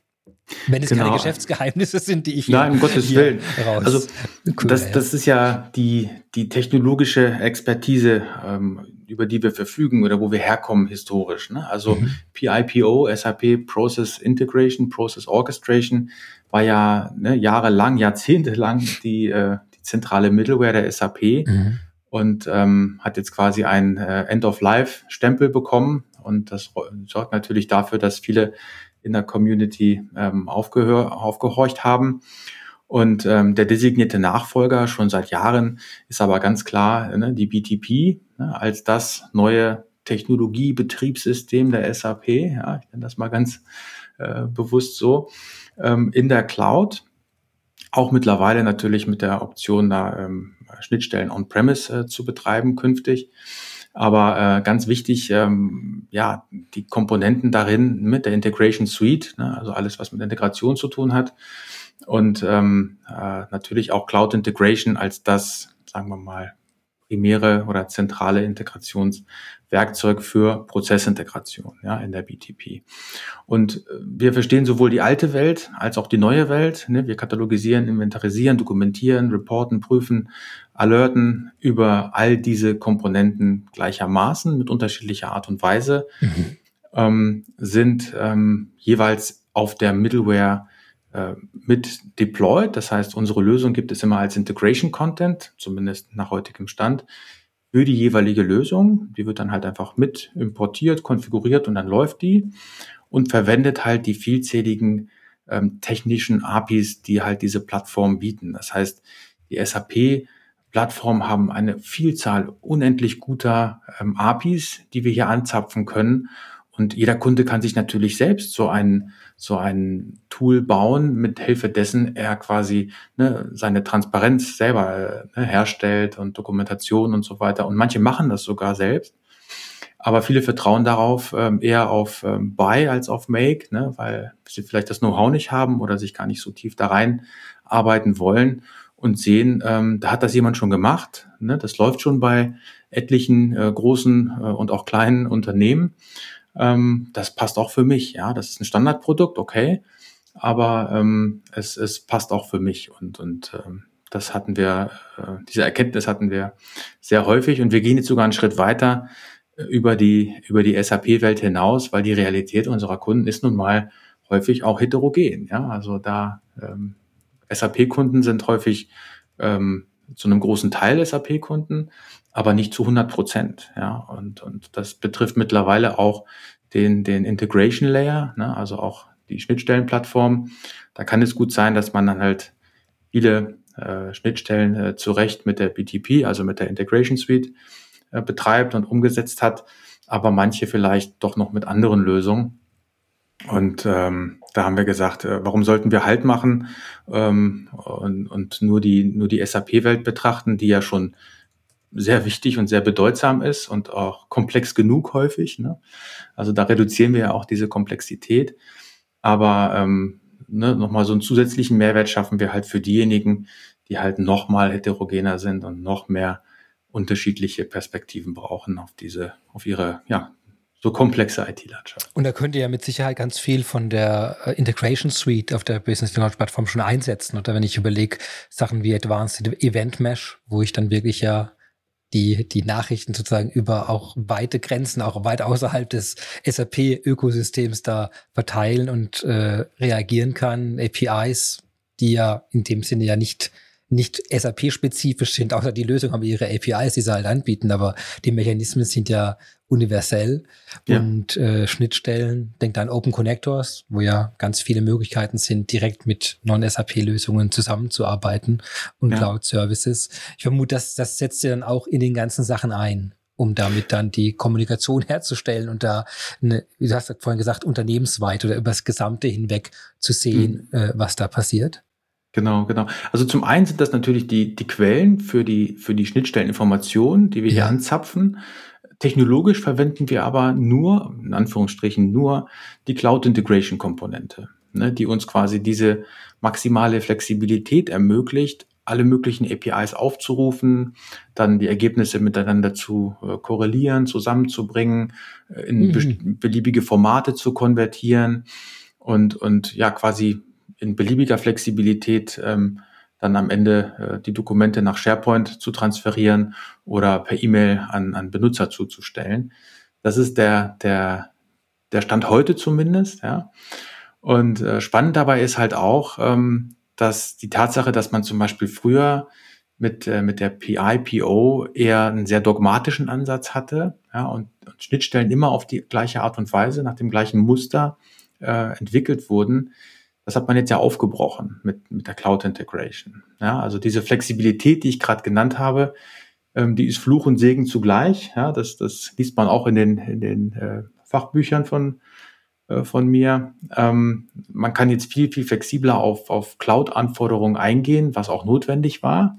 Wenn es genau. keine Geschäftsgeheimnisse sind, die ich Nein, um Gottes Willen. Raus. Also cool, das, das ist ja die, die technologische Expertise, ähm, über die wir verfügen oder wo wir herkommen historisch. Ne? Also mhm. PIPO, SAP Process Integration, Process Orchestration, war ja ne, jahrelang, jahrzehntelang die, äh, die zentrale Middleware der SAP. Mhm und ähm, hat jetzt quasi ein äh, End-of-Life-Stempel bekommen. Und das sorgt natürlich dafür, dass viele in der Community ähm, aufgehör aufgehorcht haben. Und ähm, der designierte Nachfolger schon seit Jahren ist aber ganz klar ne, die BTP ne, als das neue Technologiebetriebssystem der SAP. Ja, ich nenne das mal ganz äh, bewusst so ähm, in der Cloud. Auch mittlerweile natürlich mit der Option, da ähm, Schnittstellen on-premise äh, zu betreiben künftig. Aber äh, ganz wichtig, ähm, ja, die Komponenten darin mit der Integration Suite, ne, also alles, was mit Integration zu tun hat. Und ähm, äh, natürlich auch Cloud Integration als das, sagen wir mal, primäre oder zentrale Integrationswerkzeug für Prozessintegration ja, in der BTP. Und äh, wir verstehen sowohl die alte Welt als auch die neue Welt. Ne? Wir katalogisieren, inventarisieren, dokumentieren, reporten, prüfen, alerten über all diese Komponenten gleichermaßen mit unterschiedlicher Art und Weise, mhm. ähm, sind ähm, jeweils auf der Middleware mit deployed. Das heißt, unsere Lösung gibt es immer als Integration Content, zumindest nach heutigem Stand, für die jeweilige Lösung. Die wird dann halt einfach mit importiert, konfiguriert und dann läuft die und verwendet halt die vielzähligen ähm, technischen APIs, die halt diese Plattform bieten. Das heißt, die SAP Plattformen haben eine Vielzahl unendlich guter ähm, APIs, die wir hier anzapfen können. Und jeder Kunde kann sich natürlich selbst so ein, so ein Tool bauen, mit Hilfe dessen er quasi ne, seine Transparenz selber ne, herstellt und Dokumentation und so weiter. Und manche machen das sogar selbst. Aber viele vertrauen darauf ähm, eher auf ähm, Buy als auf Make, ne, weil sie vielleicht das Know-how nicht haben oder sich gar nicht so tief da rein arbeiten wollen und sehen, ähm, da hat das jemand schon gemacht. Ne? Das läuft schon bei etlichen äh, großen äh, und auch kleinen Unternehmen. Ähm, das passt auch für mich. Ja, das ist ein Standardprodukt, okay, aber ähm, es, es passt auch für mich und und ähm, das hatten wir, äh, diese Erkenntnis hatten wir sehr häufig und wir gehen jetzt sogar einen Schritt weiter äh, über die über die SAP-Welt hinaus, weil die Realität unserer Kunden ist nun mal häufig auch heterogen. Ja, also da ähm, SAP-Kunden sind häufig ähm, zu einem großen Teil SAP-Kunden, aber nicht zu 100 Prozent. Ja, und, und das betrifft mittlerweile auch den, den Integration Layer, ne, also auch die Schnittstellenplattform. Da kann es gut sein, dass man dann halt viele äh, Schnittstellen äh, zurecht mit der BTP, also mit der Integration Suite, äh, betreibt und umgesetzt hat, aber manche vielleicht doch noch mit anderen Lösungen. Und ähm, da haben wir gesagt, äh, warum sollten wir Halt machen ähm, und, und nur die, nur die SAP-Welt betrachten, die ja schon sehr wichtig und sehr bedeutsam ist und auch komplex genug häufig. Ne? Also da reduzieren wir ja auch diese Komplexität. Aber ähm, ne, nochmal so einen zusätzlichen Mehrwert schaffen wir halt für diejenigen, die halt nochmal heterogener sind und noch mehr unterschiedliche Perspektiven brauchen auf diese, auf ihre, ja, so komplexe IT-Landschaft. Und da könnt ihr ja mit Sicherheit ganz viel von der äh, Integration Suite auf der Business Technology Plattform schon einsetzen. Oder wenn ich überlege, Sachen wie Advanced Event Mesh, wo ich dann wirklich ja die, die Nachrichten sozusagen über auch weite Grenzen, auch weit außerhalb des SAP-Ökosystems da verteilen und äh, reagieren kann. APIs, die ja in dem Sinne ja nicht nicht SAP-spezifisch sind, außer die Lösung haben ihre APIs, die sie halt anbieten, aber die Mechanismen sind ja universell ja. und äh, Schnittstellen, denkt an Open Connectors, wo ja ganz viele Möglichkeiten sind, direkt mit Non-SAP-Lösungen zusammenzuarbeiten und ja. Cloud-Services. Ich vermute, das, das setzt ihr dann auch in den ganzen Sachen ein um damit dann die Kommunikation herzustellen und da, eine, wie du hast vorhin gesagt, unternehmensweit oder übers Gesamte hinweg zu sehen, mhm. äh, was da passiert? Genau, genau. Also zum einen sind das natürlich die, die Quellen für die, für die Schnittstelleninformationen, die wir ja. hier anzapfen. Technologisch verwenden wir aber nur, in Anführungsstrichen, nur die Cloud Integration Komponente, ne, die uns quasi diese maximale Flexibilität ermöglicht, alle möglichen APIs aufzurufen, dann die Ergebnisse miteinander zu äh, korrelieren, zusammenzubringen, äh, in mhm. beliebige Formate zu konvertieren und, und ja, quasi in beliebiger Flexibilität ähm, dann am Ende äh, die Dokumente nach SharePoint zu transferieren oder per E-Mail an, an Benutzer zuzustellen. Das ist der, der, der Stand heute zumindest, ja. Und äh, spannend dabei ist halt auch, ähm, dass die Tatsache, dass man zum Beispiel früher mit, äh, mit der PIPO eher einen sehr dogmatischen Ansatz hatte ja, und, und Schnittstellen immer auf die gleiche Art und Weise, nach dem gleichen Muster äh, entwickelt wurden, das hat man jetzt ja aufgebrochen mit, mit der Cloud Integration. Ja, also diese Flexibilität, die ich gerade genannt habe, ähm, die ist Fluch und Segen zugleich. Ja, das, das liest man auch in den, in den äh, Fachbüchern von, äh, von mir. Ähm, man kann jetzt viel, viel flexibler auf, auf Cloud-Anforderungen eingehen, was auch notwendig war.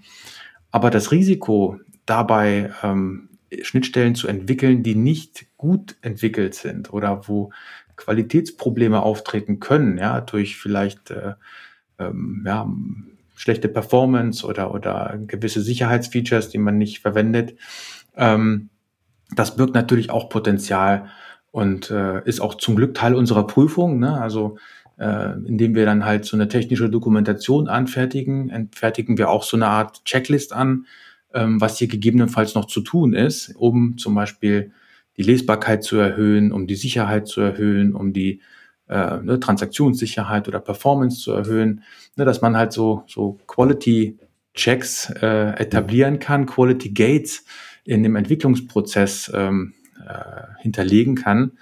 Aber das Risiko dabei, ähm, Schnittstellen zu entwickeln, die nicht gut entwickelt sind oder wo Qualitätsprobleme auftreten können, ja, durch vielleicht äh, ähm, ja, schlechte Performance oder, oder gewisse Sicherheitsfeatures, die man nicht verwendet. Ähm, das birgt natürlich auch Potenzial und äh, ist auch zum Glück Teil unserer Prüfung. Ne? Also äh, indem wir dann halt so eine technische Dokumentation anfertigen, entfertigen wir auch so eine Art Checklist an, ähm, was hier gegebenenfalls noch zu tun ist, um zum Beispiel die Lesbarkeit zu erhöhen, um die Sicherheit zu erhöhen, um die äh, ne, Transaktionssicherheit oder Performance zu erhöhen, ne, dass man halt so, so Quality Checks äh, etablieren kann, Quality Gates in dem Entwicklungsprozess ähm, äh, hinterlegen kann,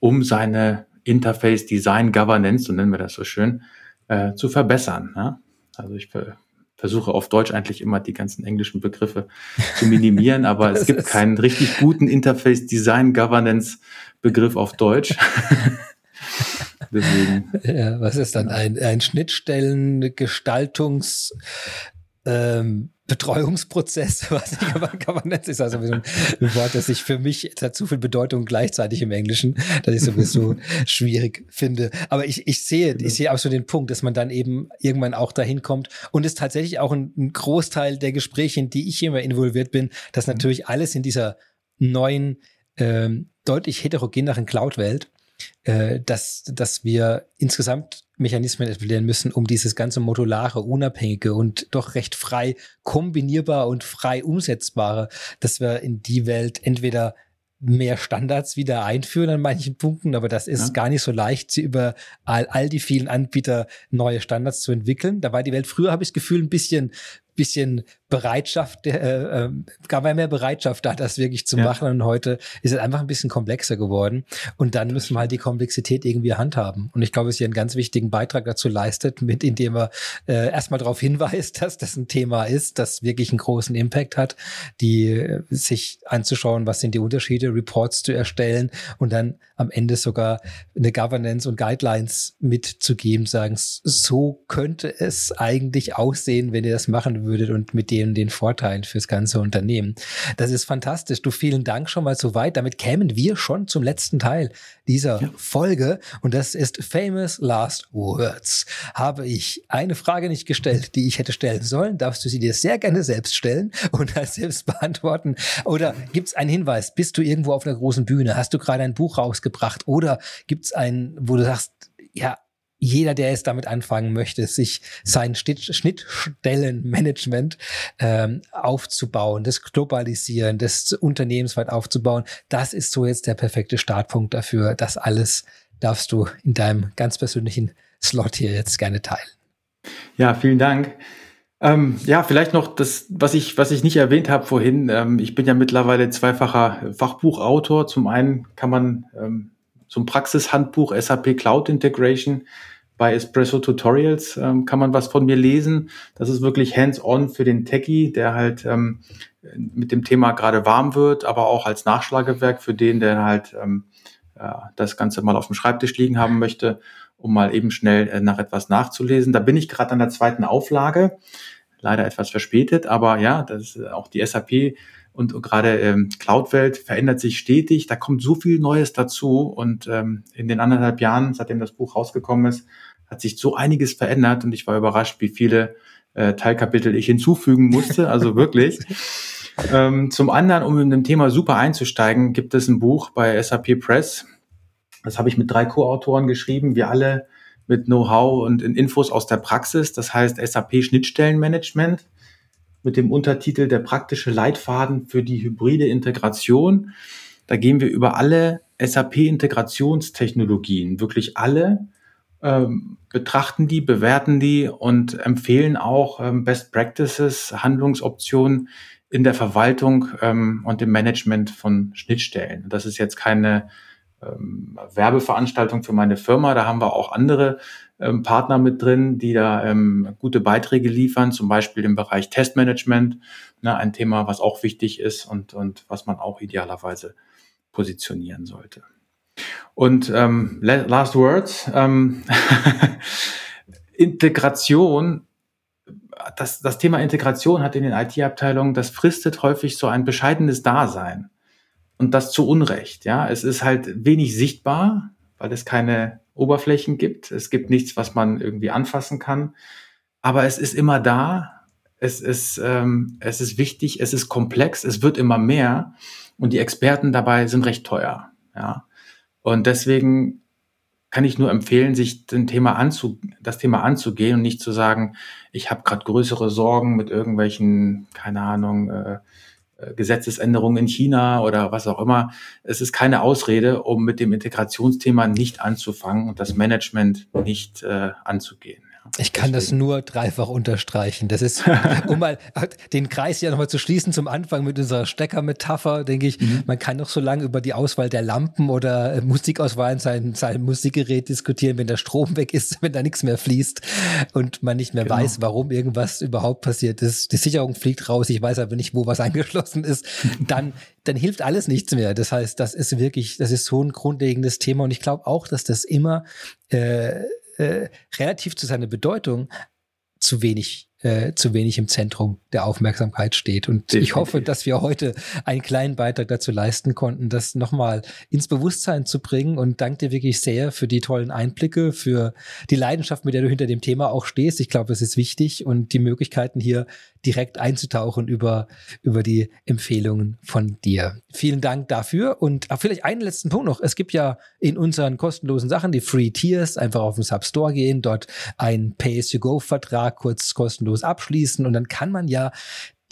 um seine Interface Design Governance, so nennen wir das so schön, äh, zu verbessern. Ja? Also ich versuche auf Deutsch eigentlich immer die ganzen englischen Begriffe zu minimieren, aber es gibt keinen richtig guten Interface Design Governance Begriff auf Deutsch. Deswegen. Ja, was ist dann ein, ein Schnittstellengestaltungs ähm, Betreuungsprozess, was ich aber nennen, ist also ein Wort, das ich für mich hat zu viel Bedeutung gleichzeitig im Englischen, dass ich sowieso schwierig finde. Aber ich, ich sehe, ich sehe auch so den Punkt, dass man dann eben irgendwann auch dahin kommt und ist tatsächlich auch ein, ein Großteil der Gespräche, in die ich immer involviert bin, dass mhm. natürlich alles in dieser neuen, ähm, deutlich heterogeneren Cloud-Welt äh, dass, dass wir insgesamt Mechanismen etablieren müssen, um dieses ganze modulare, unabhängige und doch recht frei kombinierbar und frei umsetzbare, dass wir in die Welt entweder mehr Standards wieder einführen an manchen Punkten, aber das ist ja. gar nicht so leicht, sie über all, all die vielen Anbieter neue Standards zu entwickeln. Da war die Welt früher, habe ich das Gefühl, ein bisschen, bisschen Bereitschaft, äh, äh, gab ja mehr Bereitschaft da, das wirklich zu ja. machen. Und heute ist es einfach ein bisschen komplexer geworden. Und dann müssen wir halt die Komplexität irgendwie handhaben. Und ich glaube, dass hier einen ganz wichtigen Beitrag dazu leistet, mit indem er äh, erstmal darauf hinweist, dass das ein Thema ist, das wirklich einen großen Impact hat, die äh, sich anzuschauen, was sind die Unterschiede, Reports zu erstellen und dann am Ende sogar eine Governance und Guidelines mitzugeben, sagen, so könnte es eigentlich aussehen, wenn ihr das machen würdet und mit den, den Vorteilen fürs ganze Unternehmen. Das ist fantastisch. Du vielen Dank schon mal so weit. Damit kämen wir schon zum letzten Teil dieser ja. Folge und das ist Famous Last Words. Habe ich eine Frage nicht gestellt, die ich hätte stellen sollen, darfst du sie dir sehr gerne selbst stellen und dann selbst beantworten. Oder gibt es einen Hinweis? Bist du irgendwo auf einer großen Bühne? Hast du gerade ein Buch rausgebracht? Oder gibt es einen, wo du sagst, ja, jeder, der es damit anfangen möchte, sich sein Schnittstellenmanagement ähm, aufzubauen, das Globalisieren des Unternehmens weit aufzubauen, das ist so jetzt der perfekte Startpunkt dafür. Das alles darfst du in deinem ganz persönlichen Slot hier jetzt gerne teilen. Ja, vielen Dank. Ähm, ja, vielleicht noch das, was ich, was ich nicht erwähnt habe vorhin. Ähm, ich bin ja mittlerweile zweifacher Fachbuchautor. Zum einen kann man ähm, zum Praxishandbuch SAP Cloud Integration bei Espresso Tutorials ähm, kann man was von mir lesen. Das ist wirklich hands-on für den Techie, der halt ähm, mit dem Thema gerade warm wird, aber auch als Nachschlagewerk für den, der halt ähm, ja, das Ganze mal auf dem Schreibtisch liegen haben möchte, um mal eben schnell äh, nach etwas nachzulesen. Da bin ich gerade an der zweiten Auflage, leider etwas verspätet, aber ja, das ist auch die SAP und gerade ähm, Cloud-Welt verändert sich stetig. Da kommt so viel Neues dazu. Und ähm, in den anderthalb Jahren, seitdem das Buch rausgekommen ist, hat sich so einiges verändert und ich war überrascht, wie viele äh, Teilkapitel ich hinzufügen musste. Also wirklich. ähm, zum anderen, um in dem Thema super einzusteigen, gibt es ein Buch bei SAP Press. Das habe ich mit drei Co-Autoren geschrieben. Wir alle mit Know-how und Infos aus der Praxis. Das heißt SAP Schnittstellenmanagement mit dem Untertitel Der praktische Leitfaden für die hybride Integration. Da gehen wir über alle SAP-Integrationstechnologien, wirklich alle, ähm, betrachten die, bewerten die und empfehlen auch ähm, Best Practices, Handlungsoptionen in der Verwaltung ähm, und im Management von Schnittstellen. Das ist jetzt keine ähm, Werbeveranstaltung für meine Firma, da haben wir auch andere ähm, Partner mit drin, die da ähm, gute Beiträge liefern, zum Beispiel im Bereich Testmanagement, ne, ein Thema, was auch wichtig ist und, und was man auch idealerweise positionieren sollte. Und ähm, last words, ähm, Integration, das, das Thema Integration hat in den IT-Abteilungen, das fristet häufig so ein bescheidenes Dasein. Und das zu Unrecht, ja. Es ist halt wenig sichtbar, weil es keine Oberflächen gibt. Es gibt nichts, was man irgendwie anfassen kann. Aber es ist immer da. Es ist, ähm, es ist wichtig. Es ist komplex. Es wird immer mehr. Und die Experten dabei sind recht teuer. Ja. Und deswegen kann ich nur empfehlen, sich den Thema anzu, das Thema anzugehen und nicht zu sagen, ich habe gerade größere Sorgen mit irgendwelchen, keine Ahnung, äh, Gesetzesänderungen in China oder was auch immer. Es ist keine Ausrede, um mit dem Integrationsthema nicht anzufangen und das Management nicht äh, anzugehen. Ich kann das nur dreifach unterstreichen. Das ist, um mal den Kreis ja nochmal zu schließen zum Anfang mit unserer Steckermetapher, denke ich, mhm. man kann noch so lange über die Auswahl der Lampen oder äh, Musikauswahl in seinem, seinem Musikgerät diskutieren, wenn der Strom weg ist, wenn da nichts mehr fließt und man nicht mehr genau. weiß, warum irgendwas überhaupt passiert ist. Die Sicherung fliegt raus, ich weiß aber nicht, wo was angeschlossen ist. Dann, dann hilft alles nichts mehr. Das heißt, das ist wirklich, das ist so ein grundlegendes Thema und ich glaube auch, dass das immer äh, äh, relativ zu seiner Bedeutung zu wenig äh, zu wenig im Zentrum der Aufmerksamkeit steht. Und Definitiv. ich hoffe, dass wir heute einen kleinen Beitrag dazu leisten konnten, das nochmal ins Bewusstsein zu bringen. Und danke dir wirklich sehr für die tollen Einblicke, für die Leidenschaft, mit der du hinter dem Thema auch stehst. Ich glaube, es ist wichtig und die Möglichkeiten hier direkt einzutauchen über, über die Empfehlungen von dir. Vielen Dank dafür. Und vielleicht einen letzten Punkt noch. Es gibt ja in unseren kostenlosen Sachen die Free Tiers, einfach auf den Substore gehen, dort ein Pay-as-you-go-Vertrag kurz kostenlos abschließen und dann kann man ja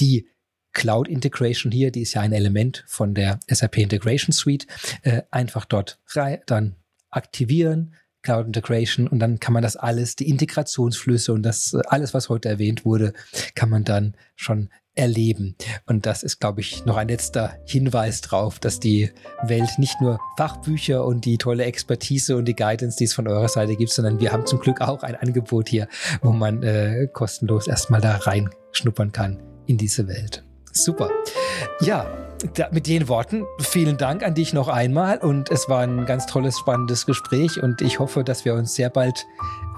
die Cloud Integration hier, die ist ja ein Element von der SAP Integration Suite, äh, einfach dort rein, dann aktivieren, Cloud Integration und dann kann man das alles, die Integrationsflüsse und das äh, alles, was heute erwähnt wurde, kann man dann schon erleben. Und das ist, glaube ich, noch ein letzter Hinweis drauf, dass die Welt nicht nur Fachbücher und die tolle Expertise und die Guidance, die es von eurer Seite gibt, sondern wir haben zum Glück auch ein Angebot hier, wo man äh, kostenlos erstmal da reinschnuppern kann in diese Welt. Super. Ja, da, mit den Worten vielen Dank an dich noch einmal und es war ein ganz tolles, spannendes Gespräch und ich hoffe, dass wir uns sehr bald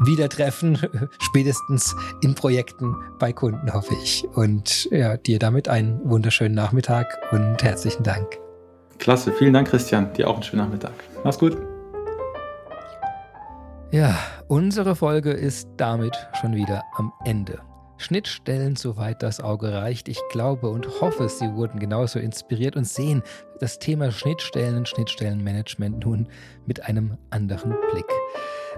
wieder treffen, spätestens in Projekten bei Kunden, hoffe ich. Und ja, dir damit einen wunderschönen Nachmittag und herzlichen Dank. Klasse, vielen Dank, Christian. Dir auch einen schönen Nachmittag. Mach's gut. Ja, unsere Folge ist damit schon wieder am Ende. Schnittstellen, soweit das Auge reicht. Ich glaube und hoffe, Sie wurden genauso inspiriert und sehen das Thema Schnittstellen und Schnittstellenmanagement nun mit einem anderen Blick.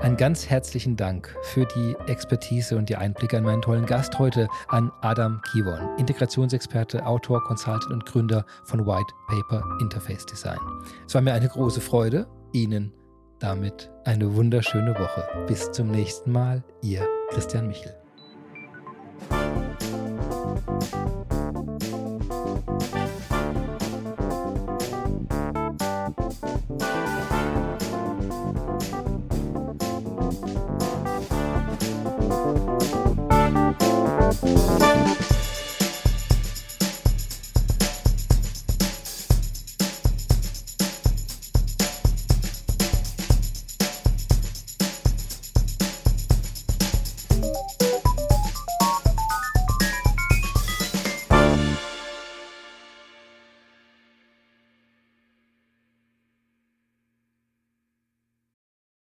Einen ganz herzlichen Dank für die Expertise und die Einblicke an meinen tollen Gast heute, an Adam Kivon, Integrationsexperte, Autor, Consultant und Gründer von White Paper Interface Design. Es war mir eine große Freude, Ihnen damit eine wunderschöne Woche. Bis zum nächsten Mal, Ihr Christian Michel. Música